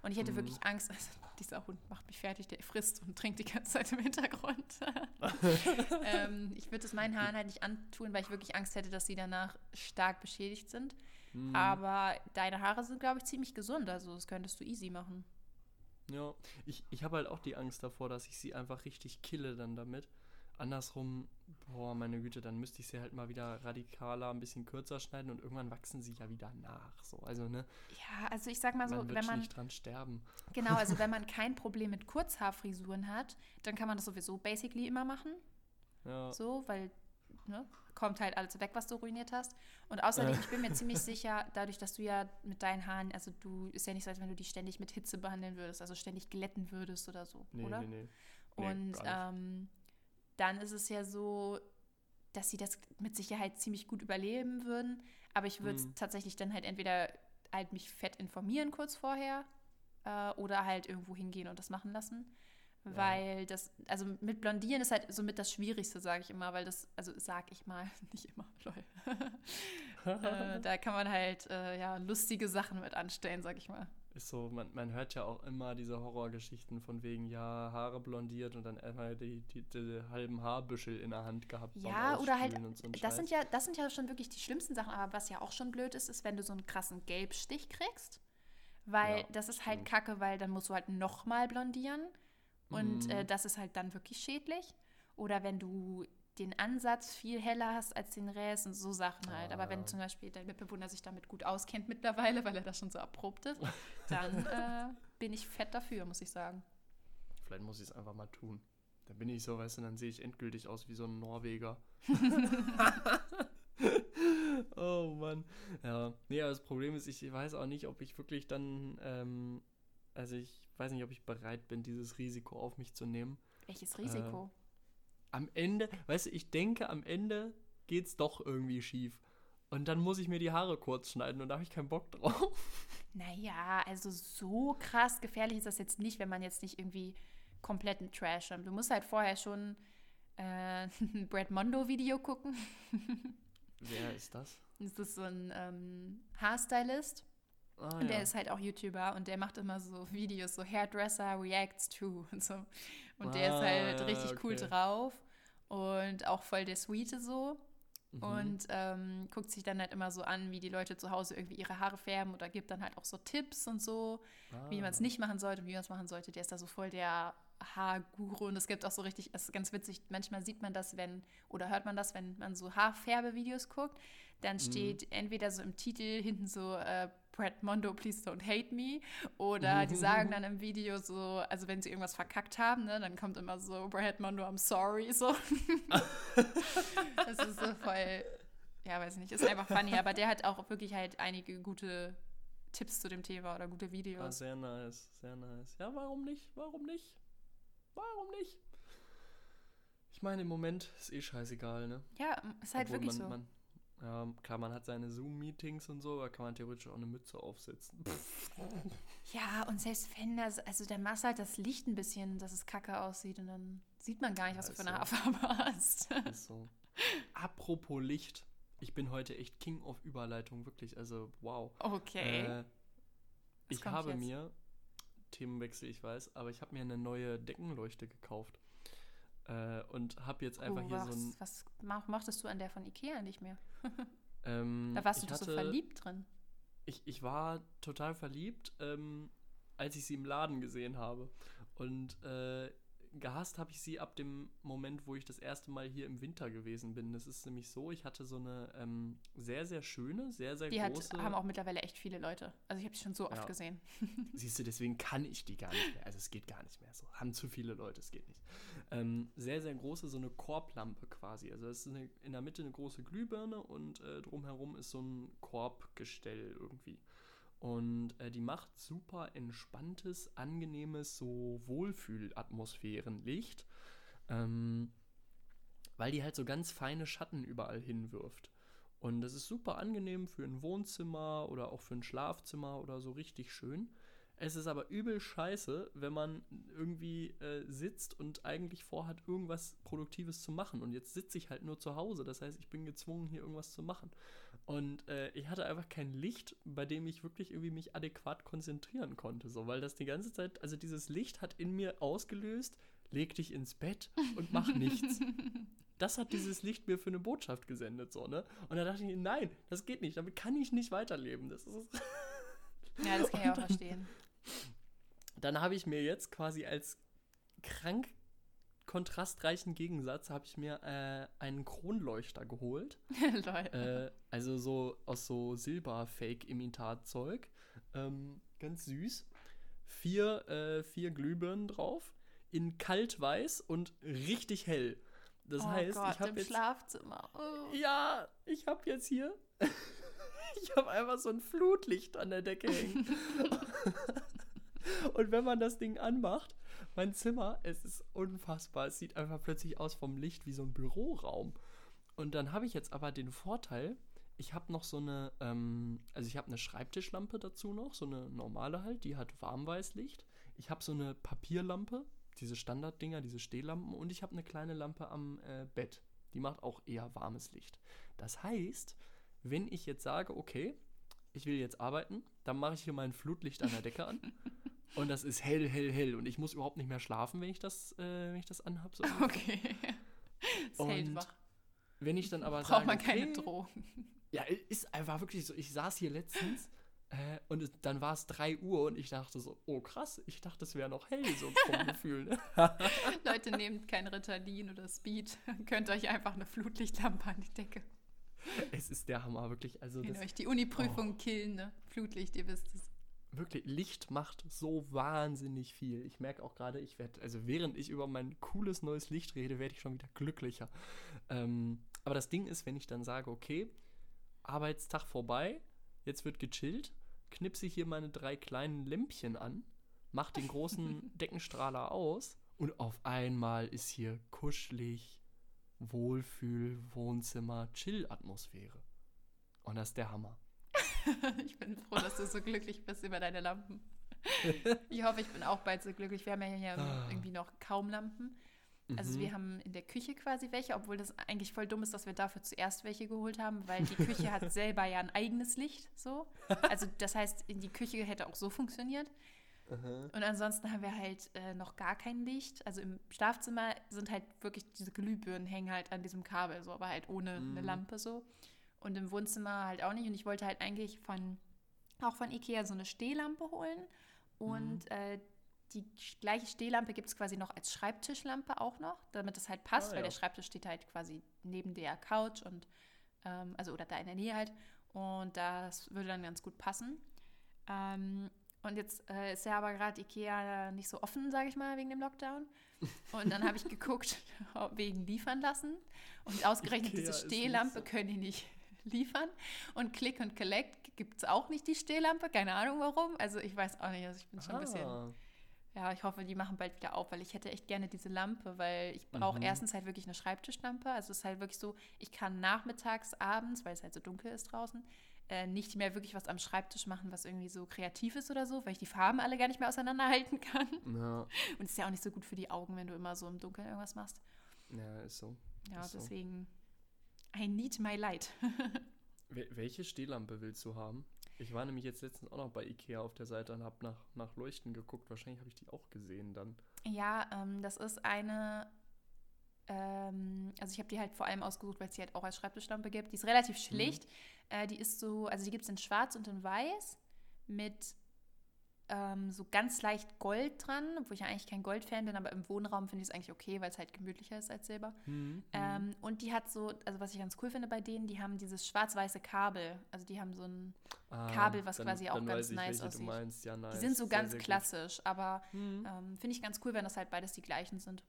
Und ich hätte Mhm. wirklich Angst, also dieser Hund macht mich fertig, der frisst und trinkt die ganze Zeit im Hintergrund. ähm, ich würde es meinen Haaren halt nicht antun, weil ich wirklich Angst hätte, dass sie danach stark beschädigt sind. Mhm. Aber deine Haare sind, glaube ich, ziemlich gesund, also das könntest du easy machen. Ja, ich, ich habe halt auch die Angst davor, dass ich sie einfach richtig kille dann damit. Andersrum, boah, meine Güte, dann müsste ich sie halt mal wieder radikaler, ein bisschen kürzer schneiden und irgendwann wachsen sie ja wieder nach. So, also ne, Ja, also ich sag mal so, man wenn man nicht dran sterben. genau, also wenn man kein Problem mit Kurzhaarfrisuren hat, dann kann man das sowieso basically immer machen. Ja, So, weil ne, kommt halt alles weg, was du ruiniert hast. Und außerdem, Äh. ich bin mir ziemlich sicher, dadurch, dass du ja mit deinen Haaren, also du ist ja nicht so, als wenn du die ständig mit Hitze behandeln würdest, also ständig glätten würdest oder so, nee, oder? nee, nee. Nee, Und ähm, dann ist es ja so, dass sie das mit Sicherheit ziemlich gut überleben würden. Aber ich würde Mhm. tatsächlich dann halt entweder halt mich fett informieren kurz vorher äh, oder halt irgendwo hingehen und das machen lassen. Ja. Weil das, also mit Blondieren ist halt somit das Schwierigste, sage ich immer, weil das, also sag ich mal, nicht immer, lol. äh, da kann man halt äh, ja lustige Sachen mit anstellen, sag ich mal. Ist so, man, man hört ja auch immer diese Horrorgeschichten von wegen, ja, Haare blondiert und dann einmal die, die, die halben Haarbüschel in der Hand gehabt. Ja, oder halt, so das Scheiß. sind ja, das sind ja schon wirklich die schlimmsten Sachen, aber was ja auch schon blöd ist, ist, wenn du so einen krassen Gelbstich kriegst. Weil Ja, das ist halt stimmt. kacke, weil dann musst du halt nochmal blondieren. Und Mhm. äh, das ist halt dann wirklich schädlich. Oder wenn du den Ansatz viel heller hast als den Rest und so Sachen halt. Aber wenn Ah. zum Beispiel dein Mitbewohner sich damit gut auskennt mittlerweile, weil er das schon so erprobt ist, dann äh, bin ich fett dafür, muss ich sagen. Vielleicht muss ich es einfach mal tun. Dann bin ich so, weißt du, dann sehe ich endgültig aus wie so ein Norweger. oh Mann. Ja. Nee, aber das Problem ist, ich weiß auch nicht, ob ich wirklich dann, ähm, also ich weiß nicht, ob ich bereit bin, dieses Risiko auf mich zu nehmen. Welches Risiko? Am Ende, weißt du, ich denke, am Ende geht's doch irgendwie schief. Und dann muss ich mir die Haare kurz schneiden und da habe ich keinen Bock drauf. Naja, also so krass gefährlich ist das jetzt nicht, wenn man jetzt nicht irgendwie kompletten Trash hat. Du musst halt vorher schon äh, ein Brad Mondo-Video gucken. Wer ist das? Das ist so ein ähm, Haarstylist. Ah, Und der ja. ist halt auch YouTuber und der macht immer so Videos, so Hairdresser reacts to und so. Und der ist Ah, halt ja, richtig cool okay. drauf und auch voll der Sweete so. Mhm. Und ähm, guckt sich dann halt immer so an, wie die Leute zu Hause irgendwie ihre Haare färben oder gibt dann halt auch so Tipps und so, wie man es Ah. nicht machen sollte und wie man es machen sollte. Der ist da so voll der Haarguru und es gibt auch so richtig, es ist ganz witzig, manchmal sieht man das, wenn, oder hört man das, wenn man so Haarfärbevideos guckt, dann steht entweder so im Titel hinten so äh, Brad Mondo, please don't hate me. Oder die sagen dann im Video so, also wenn sie irgendwas verkackt haben, ne, dann kommt immer so Brad Mondo, I'm sorry, so. das ist so voll, ja, weiß nicht, ist einfach funny, aber der hat auch wirklich halt einige gute Tipps zu dem Thema oder gute Ah, Videos. sehr nice, sehr nice. Ja, warum nicht? Warum nicht? Warum nicht? Ich meine, im Moment ist eh scheißegal, ne? Ja, ist halt Obwohl wirklich man, so. Man, ja, klar, man hat seine Zoom-Meetings und so, da kann man theoretisch auch eine Mütze aufsetzen. Ja, und selbst wenn das, also dann machst du halt das Licht ein bisschen, dass es kacke aussieht und dann sieht man gar nicht, Ja, was du ist für eine so. Haarfarbe hast. Ist so. Apropos Licht. Ich bin heute echt King of Überleitung, wirklich. Also, wow. Okay. Äh, ich habe jetzt? mir, Themenwechsel, ich weiß, aber ich habe mir eine neue Deckenleuchte gekauft. Äh, und habe jetzt einfach oh, hier was, so ein. was mach, mochtest du an der von Ikea nicht mehr? Ähm, Da warst du doch so hatte- verliebt drin. Ich, ich war total verliebt, ähm, als ich sie im Laden gesehen habe. Und äh, gehasst habe ich sie ab dem Moment, wo ich das erste Mal hier im Winter gewesen bin. Das ist nämlich so, ich hatte so eine ähm, sehr, sehr schöne, sehr, sehr Die große. haben auch mittlerweile echt viele Leute. Also ich habe die schon so oft Ja. gesehen. Siehst du, deswegen kann ich die gar nicht mehr. Also es geht gar nicht mehr so. Haben zu viele Leute, es geht nicht. Ähm, sehr, sehr große, so eine Korblampe quasi. Also es ist eine, in der Mitte eine große Glühbirne und äh, drumherum ist so ein Korbgestell irgendwie. Und äh, die macht super entspanntes, angenehmes, so Wohlfühlatmosphärenlicht. Ähm, weil die halt so ganz feine Schatten überall hinwirft. Und das ist super angenehm für ein Wohnzimmer oder auch für ein Schlafzimmer oder so richtig schön. Es ist aber übel scheiße, wenn man irgendwie äh, sitzt und eigentlich vorhat, irgendwas Produktives zu machen. Und jetzt sitze ich halt nur zu Hause. Das heißt, ich bin gezwungen, hier irgendwas zu machen. Und äh, ich hatte einfach kein Licht, bei dem ich wirklich irgendwie mich adäquat konzentrieren konnte. So, weil das die ganze Zeit, also dieses Licht hat in mir ausgelöst, leg dich ins Bett und mach nichts. das hat dieses Licht mir für eine Botschaft gesendet, so, ne? Und da dachte ich, nein, das geht nicht, damit kann ich nicht weiterleben. Das ist. ja, das kann ich auch verstehen. Dann habe ich mir jetzt quasi als krank kontrastreichen Gegensatz habe ich mir äh, einen Kronleuchter geholt. äh, also so aus so Silber-Fake-Imitat-Zeug. Ähm, ganz süß. Vier, äh, vier Glühbirnen drauf. In kalt-weiß und richtig hell. Das oh heißt, Gott, ich habe jetzt Schlafzimmer. Oh. Ja, ich habe jetzt hier ich habe einfach so ein Flutlicht an der Decke hängen. Und wenn man das Ding anmacht, mein Zimmer, es ist unfassbar. Es sieht einfach plötzlich aus vom Licht wie so ein Büroraum. Und dann habe ich jetzt aber den Vorteil, ich habe noch so eine, ähm, also ich habe eine Schreibtischlampe dazu noch, so eine normale halt, die hat Warmweißlicht. Ich habe so eine Papierlampe, diese Standarddinger, diese Stehlampen und ich habe eine kleine Lampe am äh, Bett. Die macht auch eher warmes Licht. Das heißt, wenn ich jetzt sage, okay, ich will jetzt arbeiten, dann mache ich hier mein Flutlicht an der Decke an Und das ist hell, hell, hell. Und ich muss überhaupt nicht mehr schlafen, wenn ich das, äh, wenn ich das anhab. So okay. Das und hält wach. Wenn ich dann aber Braucht sage, man keine okay, Drogen. Ja, ist einfach wirklich so. Ich saß hier letztens äh, und es, dann war es 3 Uhr und ich dachte so, oh krass, ich dachte, es wäre noch hell, so vom Gefühl. Ne? Leute, nehmt kein Ritalin oder Speed. Könnt euch einfach eine Flutlichtlampe an die Decke. Es ist der Hammer, wirklich. Also Wenn euch die Uni-Prüfung oh. killen, ne? Flutlicht, ihr wisst es wirklich, Licht macht so wahnsinnig viel. Ich merke auch gerade, ich werde, also während ich über mein cooles neues Licht rede, werde ich schon wieder glücklicher. Ähm, aber das Ding ist, wenn ich dann sage, okay, Arbeitstag vorbei, jetzt wird gechillt, knipse ich hier meine drei kleinen Lämpchen an, mache den großen Deckenstrahler aus und auf einmal ist hier kuschelig, Wohlfühl, Wohnzimmer, Chill-Atmosphäre. Und das ist der Hammer. ich bin froh, dass du so glücklich bist über deine Lampen. ich hoffe, ich bin auch bald so glücklich. Wir haben ja hier ah. irgendwie noch kaum Lampen. Also mhm. wir haben in der Küche quasi welche, obwohl das eigentlich voll dumm ist, dass wir dafür zuerst welche geholt haben, weil die Küche hat selber ja ein eigenes Licht, so. Also das heißt, in die Küche hätte auch so funktioniert. Mhm. Und ansonsten haben wir halt äh, noch gar kein Licht. Also im Schlafzimmer sind halt wirklich diese Glühbirnen hängen halt an diesem Kabel, so, aber halt ohne mhm. eine Lampe so und im Wohnzimmer halt auch nicht. Und ich wollte halt eigentlich von, auch von Ikea so eine Stehlampe holen. Und mhm. äh, die gleiche Stehlampe gibt es quasi noch als Schreibtischlampe auch noch, damit das halt passt, ah, weil der Schreibtisch steht halt quasi neben der Couch und ähm, also oder da in der Nähe halt. Und das würde dann ganz gut passen. Ähm, und jetzt äh, ist ja aber gerade Ikea nicht so offen, sage ich mal, wegen dem Lockdown. Und dann habe ich geguckt, wegen liefern lassen. Und ausgerechnet Ikea diese Stehlampe so. können die nicht liefern. Und Click und Collect gibt es auch nicht die Stehlampe. Keine Ahnung warum. Also ich weiß auch nicht. Also ich bin schon ah. ein bisschen. Ja, ich hoffe, die machen bald wieder auf, weil ich hätte echt gerne diese Lampe, weil ich brauche mhm. erstens halt wirklich eine Schreibtischlampe. Also es ist halt wirklich so, ich kann nachmittags, abends, weil es halt so dunkel ist draußen, äh, nicht mehr wirklich was am Schreibtisch machen, was irgendwie so kreativ ist oder so, weil ich die Farben alle gar nicht mehr auseinanderhalten kann. Ja. Und es ist ja auch nicht so gut für die Augen, wenn du immer so im Dunkeln irgendwas machst. Ja, ist so. Ja, ist deswegen. So. I need my light. Welche Stehlampe willst du haben? Ich war nämlich jetzt letztens auch noch bei Ikea auf der Seite und habe nach, nach Leuchten geguckt. Wahrscheinlich habe ich die auch gesehen dann. Ja, ähm, das ist eine. Ähm, also ich habe die halt vor allem ausgesucht, weil es die halt auch als Schreibtischlampe gibt. Die ist relativ mhm. schlicht. Mhm. Äh, die ist so, also die gibt es in Schwarz und in Weiß mit ähm, so ganz leicht Gold dran, obwohl ich ja eigentlich kein Goldfan bin, aber im Wohnraum finde ich es eigentlich okay, weil es halt gemütlicher ist als Silber. Mhm. Ähm, und die hat so, also was ich ganz cool finde bei denen, die haben dieses schwarz-weiße Kabel. Also die haben so ein ah, Kabel, was dann, quasi auch ganz ich, nice aussieht. Ja, nice. Die sind so sehr, ganz sehr klassisch, aber mhm. ähm, finde ich ganz cool, wenn das halt beides die gleichen sind.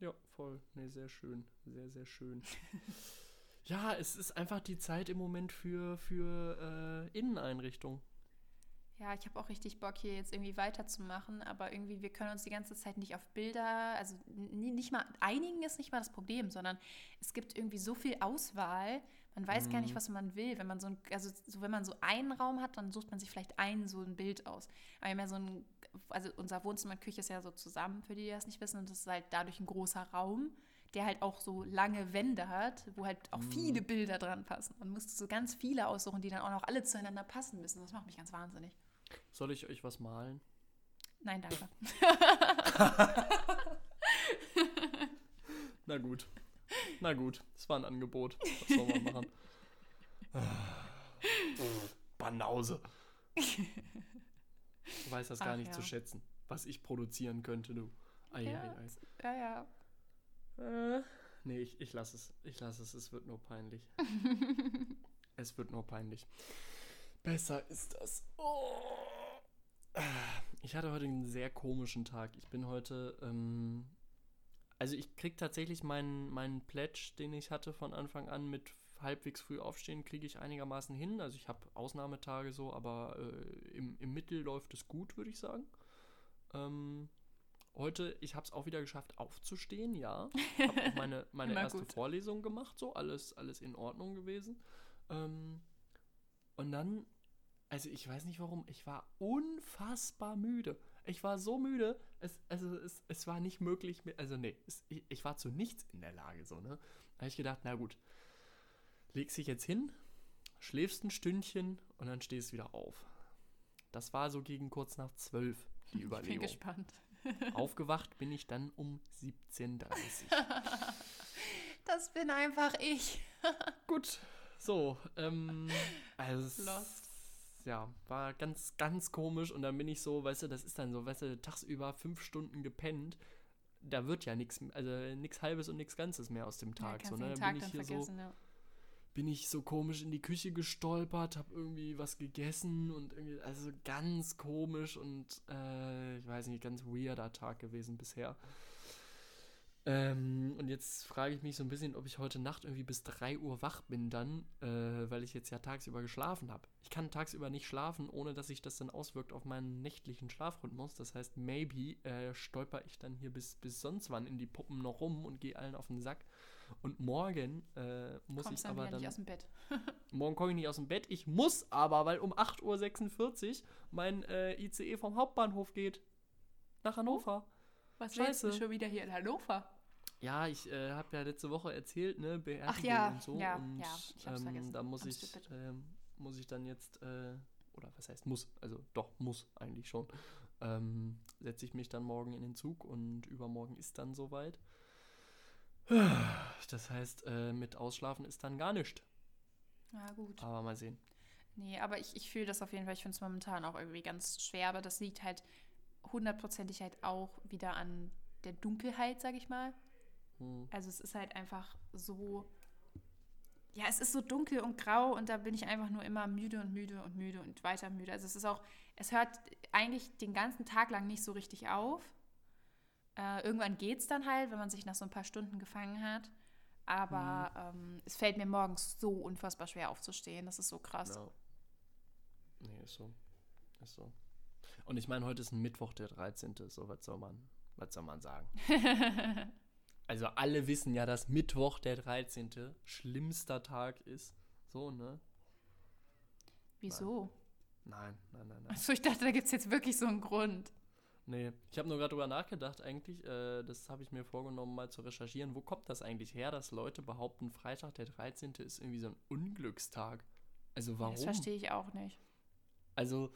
Ja, voll. Nee, sehr schön. Sehr, sehr schön. ja, es ist einfach die Zeit im Moment für, für äh, Inneneinrichtung. Ja, ich habe auch richtig Bock, hier jetzt irgendwie weiterzumachen, aber irgendwie, wir können uns die ganze Zeit nicht auf Bilder, also nicht mal, einigen ist nicht mal das Problem, sondern es gibt irgendwie so viel Auswahl, man weiß mhm. gar nicht, mhm. was man will. Wenn man so ein, also so, wenn man so einen Raum hat, dann sucht man sich vielleicht ein so ein Bild aus. Aber wir haben ja so ein, also unser Wohnzimmer und Küche ist ja so zusammen, für die, die das nicht wissen, und das ist halt dadurch ein großer Raum der halt auch so lange Wände hat, wo halt auch mhm. viele Bilder dran passen. Man musste so ganz viele aussuchen, die dann auch noch alle zueinander passen müssen. Das macht mich ganz wahnsinnig. Soll ich euch was malen? Nein, danke. Na gut. Na gut, es war ein Angebot. Was soll man machen? Banause. Du weißt das gar Ach, nicht ja. zu schätzen, was ich produzieren könnte, du. Ei, ja. Ei, ei. ja, ja. Äh, nee, ich, ich lasse es. Ich lasse es. Es wird nur peinlich. es wird nur peinlich. Besser ist das. Oh. Ich hatte heute einen sehr komischen Tag. Ich bin heute. Ähm, also, ich kriege tatsächlich meinen, meinen Pledge, den ich hatte von Anfang an mit halbwegs früh aufstehen, kriege ich einigermaßen hin. Also, ich habe Ausnahmetage so, aber äh, im, im Mittel läuft es gut, würde ich sagen. Ähm, heute, ich habe es auch wieder geschafft, aufzustehen, ja. Habe auch meine, meine erste gut. Vorlesung gemacht, so alles, alles in Ordnung gewesen. Ähm, und dann also ich weiß nicht warum, ich war unfassbar müde. Ich war so müde, es, also es, es war nicht möglich, also nee, es, ich, ich, war zu nichts in der Lage, so, ne? Da habe ich gedacht, na gut, legst dich jetzt hin, schläfst ein Stündchen und dann stehst wieder auf. Das war so gegen kurz nach zwölf, die Überlegung. Ich bin gespannt. Aufgewacht bin ich dann um 17.30 Uhr. Das bin einfach ich. Gut, so, ähm, also Lost ja, war ganz, ganz komisch. Und dann bin ich so, weißt du, das ist dann so, weißt du, tagsüber fünf Stunden gepennt. Da wird ja nichts, also nichts Halbes und nichts Ganzes mehr aus dem Tag. Ja, so, ne? Dann Tag bin ich hier so, ja. bin ich so komisch in die Küche gestolpert, hab irgendwie was gegessen und irgendwie, also ganz komisch und äh, ich weiß nicht, ganz weirder Tag gewesen bisher. Ähm, und jetzt frage ich mich so ein bisschen, ob ich heute Nacht irgendwie bis 3 Uhr wach bin dann, äh, weil ich jetzt ja tagsüber geschlafen habe. Ich kann tagsüber nicht schlafen, ohne dass sich das dann auswirkt auf meinen nächtlichen Schlafrhythmus. Das heißt, maybe äh, stolper ich dann hier bis, bis sonst wann in die Puppen noch rum und gehe allen auf den Sack. Und morgen äh, muss Kommst ich aber dann. Nicht aus dem Bett. morgen komme ich nicht aus dem Bett. Ich muss aber, weil um 8.46 Uhr mein äh, ICE vom Hauptbahnhof geht. Nach Hannover. Was Scheiße. willst du schon wieder hier in Hannover? Ja, ich äh, habe ja letzte Woche erzählt, ne, Beerdigung Ach ja, und so. Ja, und, ja, ich hab's ähm, vergessen. Da muss ich, äh, muss ich dann jetzt, äh, oder was heißt muss, also doch, muss eigentlich schon, ähm, setze ich mich dann morgen in den Zug und übermorgen ist dann soweit. Das heißt, äh, mit Ausschlafen ist dann gar nichts. Ja, gut. Aber mal sehen. Nee, aber ich, ich fühle das auf jeden Fall. Ich finde es momentan auch irgendwie ganz schwer, aber das liegt halt hundertprozentig halt auch wieder an der Dunkelheit, sag ich mal. Hm. Also es ist halt einfach so, ja, es ist so dunkel und grau und da bin ich einfach nur immer müde und müde und müde und weiter müde. Also es ist auch, es hört eigentlich den ganzen Tag lang nicht so richtig auf. Äh, irgendwann geht es dann halt, wenn man sich nach so ein paar Stunden gefangen hat. Aber mhm. ähm, es fällt mir morgens so unfassbar schwer aufzustehen. Das ist so krass. Ja. Nee, ist so. Ist so. Und ich meine, heute ist ein Mittwoch, der 13. So, was soll man, was soll man sagen? also alle wissen ja, dass Mittwoch, der 13. schlimmster Tag ist. So, ne? Wieso? Nein, nein, nein, nein. Achso, ich dachte, da gibt es jetzt wirklich so einen Grund. Nee, ich habe nur gerade drüber nachgedacht, eigentlich, äh, das habe ich mir vorgenommen, mal zu recherchieren. Wo kommt das eigentlich her, dass Leute behaupten, Freitag der 13. ist irgendwie so ein Unglückstag? Also warum? Das verstehe ich auch nicht. Also,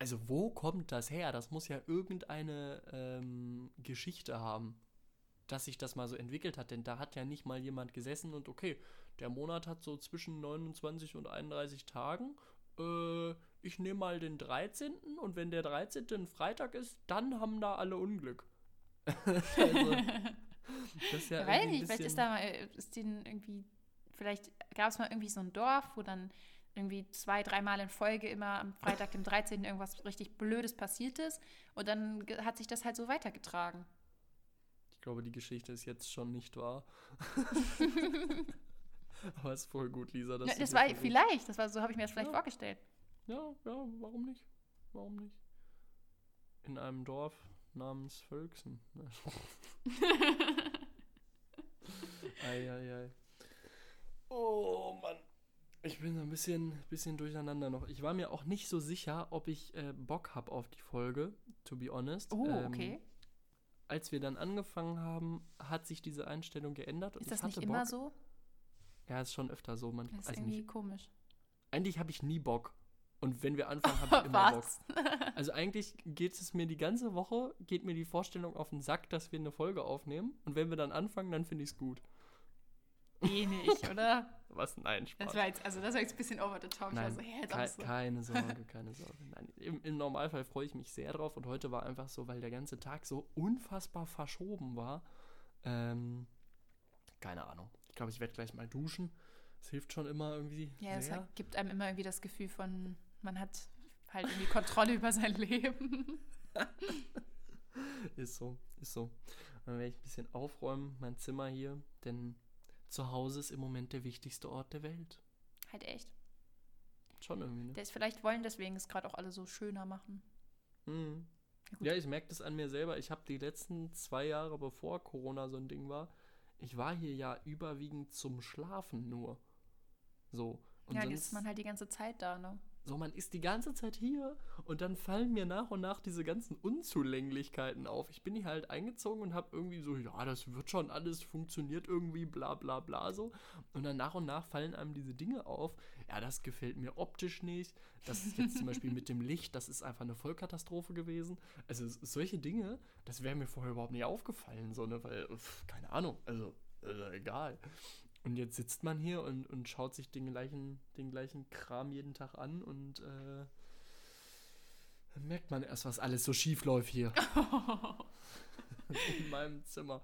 also wo kommt das her? Das muss ja irgendeine ähm, Geschichte haben, dass sich das mal so entwickelt hat. Denn da hat ja nicht mal jemand gesessen und okay, der Monat hat so zwischen 29 und 31 Tagen. Äh, ich nehme mal den 13. und wenn der 13. ein Freitag ist, dann haben da alle Unglück. also, das ist ja, ja weiß nicht, vielleicht ist da mal, äh, ist denen irgendwie, vielleicht gab es mal irgendwie so ein Dorf, wo dann irgendwie zwei, dreimal in Folge immer am Freitag, dem 13. irgendwas richtig Blödes passiert ist. Und dann hat sich das halt so weitergetragen. Ich glaube, die Geschichte ist jetzt schon nicht wahr. Aber ist voll gut, Lisa. Ja, das war vielleicht, das war, so habe ich mir das vielleicht ja. vorgestellt. Ja, ja, warum nicht? Warum nicht? In einem Dorf namens Völksen. Eieiei. Oh Mann. Ich bin so ein bisschen, bisschen durcheinander noch. Ich war mir auch nicht so sicher, ob ich äh, Bock habe auf die Folge, to be honest. Oh, Ähm, okay. als wir dann angefangen haben, hat sich diese Einstellung geändert. Ist das nicht immer Bock. so? Ja, ist schon öfter so. Man, Das ist weiß irgendwie nicht. komisch. Eigentlich habe ich nie Bock. Und wenn wir anfangen, habe ich immer Bock. Was? Also eigentlich geht es mir die ganze Woche, geht mir die Vorstellung auf den Sack, dass wir eine Folge aufnehmen. Und wenn wir dann anfangen, dann finde ich es gut. eh nicht, oder? Was? Nein, Spaß. Das war jetzt, also das war jetzt ein bisschen over the top. Nein, also, hey, auch so. keine Sorge, keine Sorge. Nein, im, Im Normalfall freue ich mich sehr drauf. Und heute war einfach so, weil der ganze Tag so unfassbar verschoben war. Ähm, keine Ahnung. Ich glaube, ich werde gleich mal duschen. Das hilft schon immer irgendwie Ja, es gibt einem immer irgendwie das Gefühl von, man hat halt irgendwie Kontrolle über sein Leben. Ist so, ist so. Dann werde ich ein bisschen aufräumen, mein Zimmer hier, denn zu Hause ist im Moment der wichtigste Ort der Welt. halt echt. Schon irgendwie, ne? Das vielleicht wollen deswegen es gerade auch alle so schöner machen. Mhm. Ja, ich merke das an mir selber. Ich habe die letzten zwei Jahre, bevor Corona so ein Ding war, ich war hier ja überwiegend zum Schlafen nur. So. Und ja, jetzt sonst, ist man halt die ganze Zeit da, ne? So, man ist die ganze Zeit hier und dann fallen mir nach und nach diese ganzen Unzulänglichkeiten auf. Ich bin hier halt eingezogen und habe irgendwie so, ja, das wird schon alles, funktioniert irgendwie, bla bla bla so. Und dann nach und nach fallen einem diese Dinge auf. Ja, das gefällt mir optisch nicht. Das ist jetzt zum Beispiel mit dem Licht, das ist einfach eine Vollkatastrophe gewesen. Also solche Dinge, das wäre mir vorher überhaupt nicht aufgefallen, so, ne, weil, pf, keine Ahnung, also, äh, egal. Und jetzt sitzt man hier und, und schaut sich den gleichen, den gleichen Kram jeden Tag an und äh, dann merkt man erst, was alles so schief läuft hier in meinem Zimmer.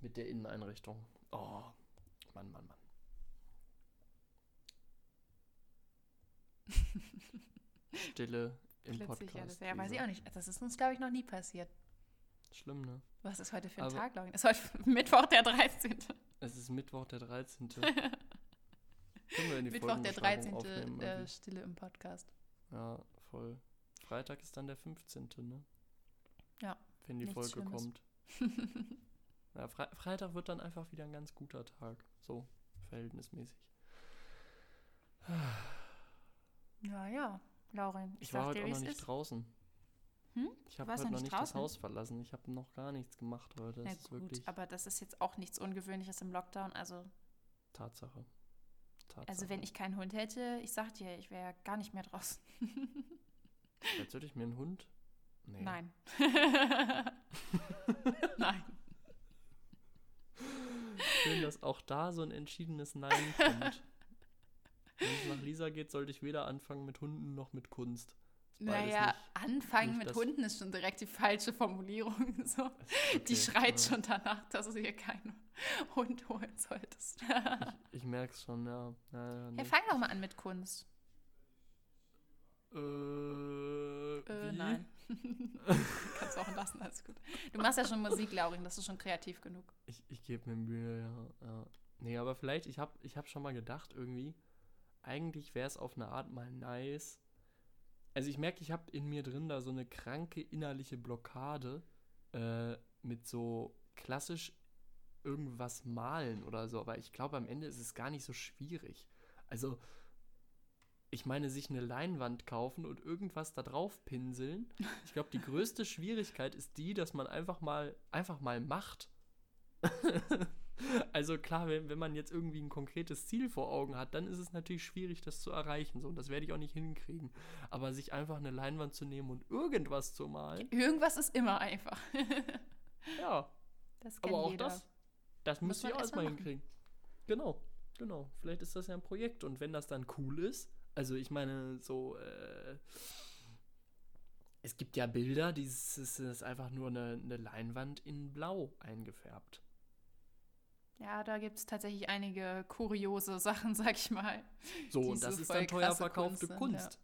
Mit der Inneneinrichtung. Oh, Mann, Mann, Mann. Stille im Plötzlich Podcast. alles. Ja, weiß ich auch nicht. Das ist uns, glaube ich, noch nie passiert. Schlimm, ne? Was ist heute für ein Aber- Tag, Laurin? Ist heute Mittwoch, der 13. Es ist Mittwoch, der 13. Können wir in die Mittwoch, der Folgenbeschreibung 13. aufnehmen, Äh? Stille im Podcast. Ja, voll. Freitag ist dann der 15., ne? Ja, Wenn die Folge Schlimmes. kommt. ja, Fre Freitag wird dann einfach wieder ein ganz guter Tag. So, verhältnismäßig. Ja, ja, Laurin. Ich, Ich, war heute auch noch nicht ist. draußen. Hm? Ich habe heute noch nicht nicht das draußen? Haus verlassen. Ich habe noch gar nichts gemacht heute. Das Na ist gut, wirklich aber das ist jetzt auch nichts Ungewöhnliches im Lockdown. Also, Tatsache. Tatsache. also wenn ich keinen Hund hätte, ich sag dir, ich wäre gar nicht mehr draußen. Jetzt würde ich mir einen Hund. Nee. Nein. Nein. Schön, dass auch da so ein entschiedenes Nein kommt. Wenn es nach Lisa geht, sollte ich weder anfangen mit Hunden noch mit Kunst. Naja, anfangen mit Hunden ist schon direkt die falsche Formulierung. So. ist Die okay, schreit ja. schon danach, dass du dir keinen Hund holen solltest. Ich merke es schon, ja. ja, nee. Ja, fang doch mal an mit Kunst. Äh, Äh, nein. Kannst auch lassen, alles gut. Du machst ja schon Musik, Laurin, das ist schon kreativ genug. Ich, ich gebe mir Mühe, ja, ja. Nee, aber vielleicht, ich habe ich hab schon mal gedacht, irgendwie, eigentlich wäre es auf eine Art mal nice. Also ich merke, ich habe in mir drin da so eine kranke innerliche Blockade äh, mit so klassisch irgendwas malen oder so. Aber ich glaube, am Ende ist es gar nicht so schwierig. Also, ich meine, sich eine Leinwand kaufen und irgendwas da drauf pinseln. Ich glaube, die größte Schwierigkeit ist die, dass man einfach mal, einfach mal macht. also klar, wenn, wenn man jetzt irgendwie ein konkretes Ziel vor Augen hat, dann ist es natürlich schwierig, das zu erreichen. So, und das werde ich auch nicht hinkriegen. Aber sich einfach eine Leinwand zu nehmen und irgendwas zu malen, Irgendwas ist immer einfach. ja, Das kennt aber auch jeder. das, das Muss müsste ich auch erst mal erstmal hinkriegen. Genau, genau. Vielleicht ist das ja ein Projekt und wenn das dann cool ist, also ich meine, so, äh, es gibt ja Bilder, dieses es ist einfach nur eine, eine Leinwand in Blau eingefärbt. Ja, da gibt es tatsächlich einige kuriose Sachen, sag ich mal. So, und das so ist dann teuer verkaufte Kunst Kunst. ja.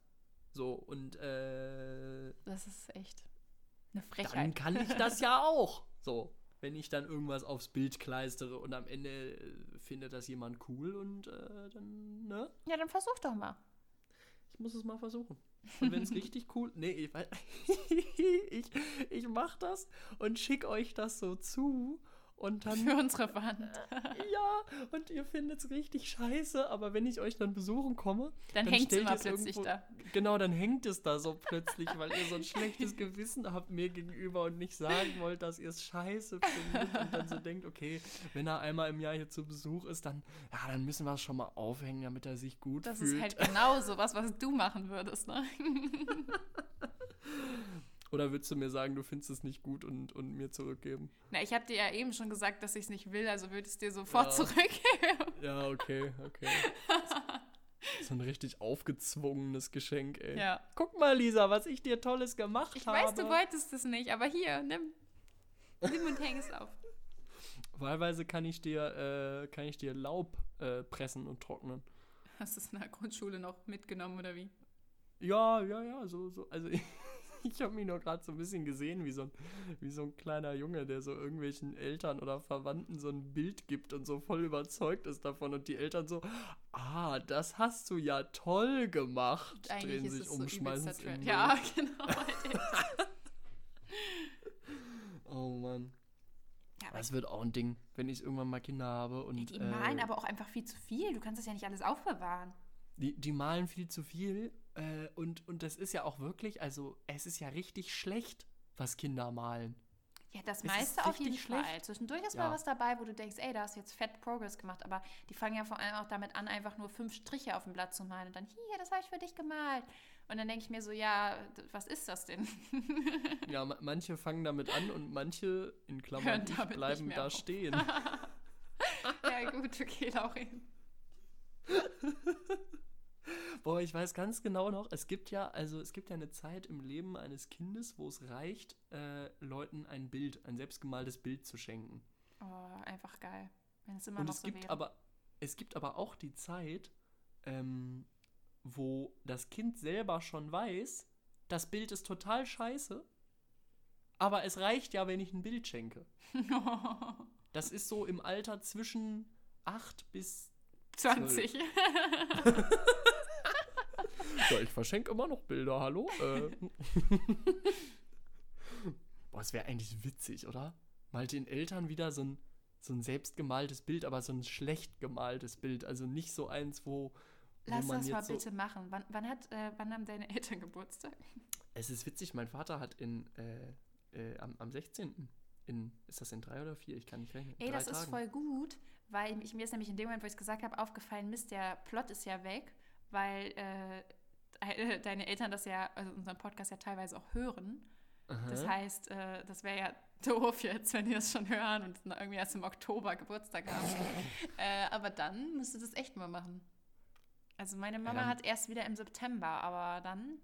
So, und äh, Das ist echt eine dann Frechheit. kann ich das ja auch. So, wenn ich dann irgendwas aufs Bild kleistere und am Ende äh, findet das jemand cool und äh, dann, ne? Ja, dann versuch doch mal. ich muss es mal versuchen. Und wenn es richtig cool. Nee, ich, ich, ich mach das und schick euch das so zu. Und dann. Für unsere Wand. Ja, und ihr findet es richtig scheiße, aber wenn ich euch dann besuchen komme, Dann, Dann hängt es immer plötzlich irgendwo- da. genau, dann hängt es da so plötzlich, weil ihr so ein schlechtes Gewissen habt mir gegenüber und nicht sagen wollt, dass ihr es scheiße findet und dann so denkt, okay, wenn er einmal im Jahr hier zu Besuch ist, dann, ja, dann müssen wir es schon mal aufhängen, damit er sich gut Das fühlt. ist halt genau so was, was du machen würdest, ne? Oder würdest du mir sagen, du findest es nicht gut und, und mir zurückgeben? Na, ich habe dir ja eben schon gesagt, dass ich es nicht will, also würde ich es dir sofort Ja. zurückgeben. Ja, okay, okay. so ein richtig aufgezwungenes Geschenk, ey. Ja. Guck mal, Lisa, was ich dir Tolles gemacht Ich habe. weiß, du wolltest es nicht, aber hier, nimm. Nimm und häng es auf. Wahlweise kann ich dir, äh, kann ich dir Laub äh, pressen und trocknen. Hast du es in der Grundschule noch mitgenommen oder wie? Ja, ja, ja, so, so. Also ich, habe mich nur gerade so ein bisschen gesehen, wie so, ein, wie so ein kleiner Junge, der so irgendwelchen Eltern oder Verwandten so ein Bild gibt und so voll überzeugt ist davon. Und die Eltern so, ah, das hast du ja toll gemacht. Eigentlich drehen ist sich um, so schmeißen es in Ja, genau. halt. Oh Mann. Ja, Das wird auch ein Ding, wenn ich irgendwann mal Kinder habe. Und, die malen äh, aber auch einfach viel zu viel. Du kannst das ja nicht alles aufbewahren. Die, die malen viel zu viel äh, und, und das ist ja auch wirklich, also es ist ja richtig schlecht, was Kinder malen. Ja, das meiste ist auf jeden richtig Fall. schlecht. Zwischendurch ist Ja. mal was dabei, wo du denkst, ey, da hast du jetzt fett Progress gemacht. Aber die fangen ja vor allem auch damit an, einfach nur fünf Striche auf dem Blatt zu malen. Und dann, hier, das habe ich für dich gemalt. Und dann denke ich mir so, ja, was ist das denn? Ja, ma- manche fangen damit an und manche, in Klammern, bleiben da auf. stehen. ja, gut, okay, Laurin. Boah, ich weiß ganz genau noch, es gibt ja, also es gibt ja eine Zeit im Leben eines Kindes, wo es reicht, äh, Leuten ein Bild, ein selbstgemaltes Bild zu schenken. Oh, einfach geil. Wenn es immer Und noch es so gibt wäre. aber, es gibt aber auch die Zeit, ähm, wo das Kind selber schon weiß, das Bild ist total scheiße, aber es reicht ja, wenn ich ein Bild schenke. Das ist so im Alter zwischen 8 bis 20. Ja, ich verschenke immer noch Bilder, hallo? Äh. Boah, es wäre eigentlich witzig, oder? Mal den Eltern wieder so ein, so ein selbstgemaltes Bild, aber so ein schlecht gemaltes Bild. Also nicht so eins, wo, wo Lass man das mal so. bitte machen. Wann, wann, hat, äh, wann haben deine Eltern Geburtstag? Es ist witzig, mein Vater hat in, äh, äh, am, am 16. In, ist das in drei oder vier? Ich kann nicht rechnen. Ey, drei das ist Tagen. voll gut, weil ich, mir ist nämlich in dem Moment, wo ich es gesagt habe, aufgefallen, Mist, der Plot ist ja weg, weil äh, deine Eltern das ja, also unseren Podcast ja teilweise auch hören. Das Aha. heißt, äh, das wäre ja doof jetzt, wenn die das schon hören und irgendwie erst im Oktober Geburtstag haben. äh, aber dann müsst ihr das echt mal machen. Also meine Mama dann- hat erst wieder im September, aber dann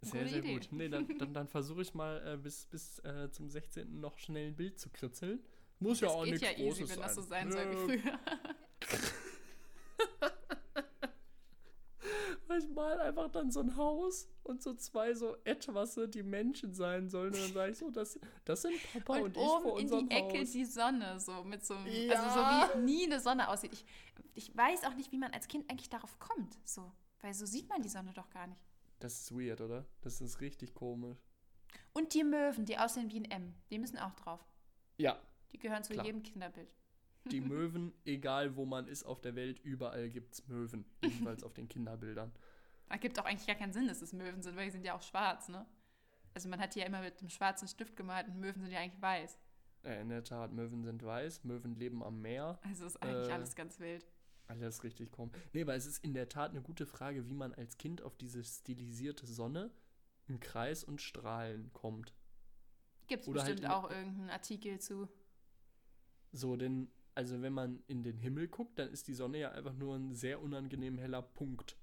Sehr, sehr Idee. gut. Nee, dann, dann, dann versuche ich mal äh, bis, bis äh, zum 16. noch schnell ein Bild zu kritzeln. Muss ja das auch geht nichts ja easy, Großes wenn sein. das so sein soll wie früher. Ich mal einfach dann so ein Haus und so zwei so etwas, die Menschen sein sollen. Und dann sage ich so, das, das sind Papa und, Und, ich vor oben in unserem die Ecke Haus. die Sonne, so mit so einem, Ja. also so wie nie eine Sonne aussieht. Ich, ich weiß auch nicht, wie man als Kind eigentlich darauf kommt, so, weil so sieht man die Sonne doch gar nicht. Das ist weird, oder? Das ist richtig komisch. Und die Möwen, die aussehen wie ein M, die müssen auch drauf. Ja, Die gehören zu Klar. jedem Kinderbild. die Möwen, egal wo man ist auf der Welt, überall gibt es Möwen. Jedenfalls auf den Kinderbildern. Ergibt auch eigentlich gar keinen Sinn, dass es Möwen sind, weil die sind ja auch schwarz, ne? Also man hat die ja immer mit einem schwarzen Stift gemalt und Möwen sind ja eigentlich weiß. Äh, in der Tat, Möwen sind weiß, Möwen leben am Meer. Also ist eigentlich Äh, alles ganz wild. Alles richtig komisch. Nee, aber es ist in der Tat eine gute Frage, wie man als Kind auf diese stilisierte Sonne, im Kreis und Strahlen kommt. Gibt es halt bestimmt in- auch irgendeinen Artikel zu. So, denn, also wenn man in den Himmel guckt, dann ist die Sonne ja einfach nur ein sehr unangenehm heller Punkt.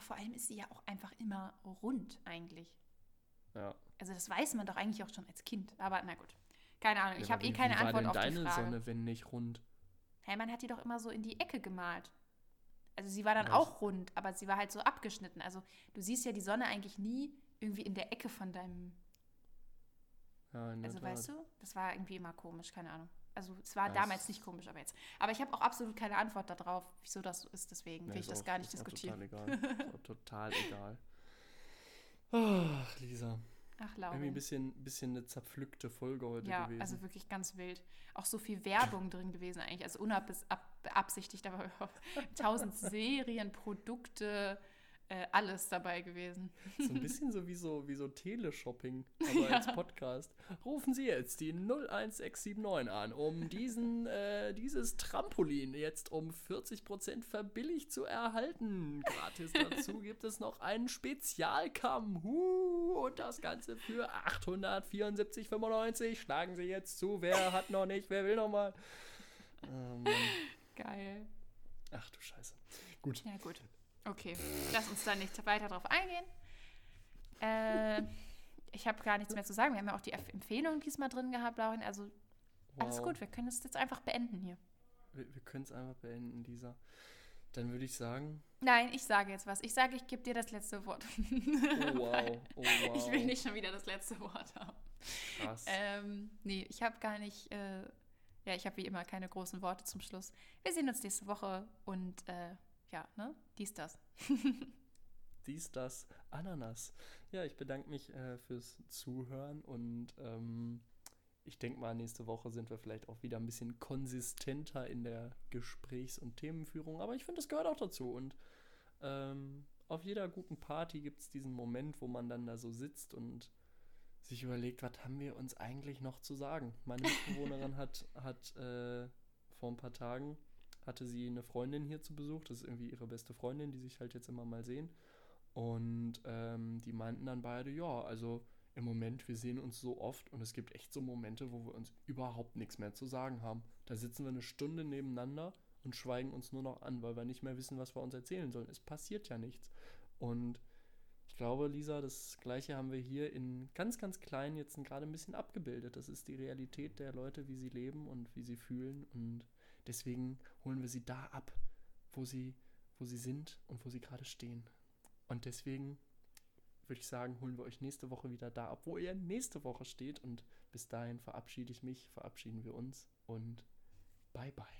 Ja, vor allem ist sie ja auch einfach immer rund eigentlich. Ja. Also das weiß man doch eigentlich auch schon als Kind. Aber na gut. Keine Ahnung. Ich Ja, habe aber eh keine wie war Antwort denn auf deine die Frage. Sonne, wenn nicht rund? Hey, man hat die doch immer so in die Ecke gemalt. Also sie war dann Was? auch rund, aber sie war halt so abgeschnitten. Also du siehst ja die Sonne eigentlich nie irgendwie in der Ecke von deinem. Ja, in der Also Tat. weißt du, das war irgendwie immer komisch, keine Ahnung. Also es war Ja, damals nicht komisch, aber jetzt. Aber ich habe auch absolut keine Antwort darauf, wieso das so ist. Deswegen Nee, will ich das auch- gar nicht diskutieren. Total egal. Total egal. Ach, Lisa. Ach, Irgendwie ein bisschen, bisschen eine zerpflückte Folge heute Ja, gewesen. also wirklich ganz wild. Auch so viel Werbung drin gewesen eigentlich. Also unbeabsichtigt, aber tausend Serien, Produkte, äh, alles dabei gewesen. So ein bisschen so wie so, wie so Teleshopping, aber als Podcast. Rufen Sie jetzt die 01679 an, um diesen, äh, dieses Trampolin jetzt um 40% verbilligt zu erhalten. Gratis dazu gibt es noch einen Spezialkamm. Huh, und das Ganze für 874,95. Schlagen Sie jetzt zu. Wer hat noch nicht? Wer will noch mal? Mann. Geil. Ach du Scheiße. Gut. Ja, gut. Okay, lass uns da nicht weiter drauf eingehen. Äh, ich habe gar nichts mehr zu sagen. Wir haben ja auch die Empfehlung diesmal drin gehabt, Laurin. Also alles Wow. gut, wir können es jetzt einfach beenden hier. Wir, wir können es einfach beenden, Lisa. Dann würde ich sagen, Nein, ich sage jetzt was. Ich sage, ich gebe dir das letzte Wort. oh wow, oh wow. Ich will nicht schon wieder das letzte Wort haben. Krass. Ähm, nee, ich habe gar nicht, äh, ja, ich habe wie immer keine großen Worte zum Schluss. Wir sehen uns nächste Woche und äh, ja, ne, dies, das. Dies, das, Ananas. Ja, ich bedanke mich äh, fürs Zuhören und ähm, ich denke mal, nächste Woche sind wir vielleicht auch wieder ein bisschen konsistenter in der Gesprächs- und Themenführung. Aber ich finde, das gehört auch dazu. Und ähm, auf jeder guten Party gibt es diesen Moment, wo man dann da so sitzt und sich überlegt, was haben wir uns eigentlich noch zu sagen. Meine Mitbewohnerin hat, hat äh, vor ein paar Tagen, hatte sie eine Freundin hier zu Besuch. Das ist irgendwie ihre beste Freundin, die sich halt jetzt immer mal sehen. Und ähm, die meinten dann beide, ja, also im Moment, wir sehen uns so oft und es gibt echt so Momente, wo wir uns überhaupt nichts mehr zu sagen haben. Da sitzen wir eine Stunde nebeneinander und schweigen uns nur noch an, weil wir nicht mehr wissen, was wir uns erzählen sollen. Es passiert ja nichts. Und ich glaube, Lisa, das Gleiche haben wir hier in ganz, ganz klein jetzt gerade ein bisschen abgebildet. Das ist die Realität der Leute, wie sie leben und wie sie fühlen. Und deswegen holen wir sie da ab, wo sie, wo sie sind und wo sie gerade stehen. Und deswegen würde ich sagen, holen wir euch nächste Woche wieder da ab, wo ihr nächste Woche steht. Und bis dahin verabschiede ich mich, verabschieden wir uns und bye bye.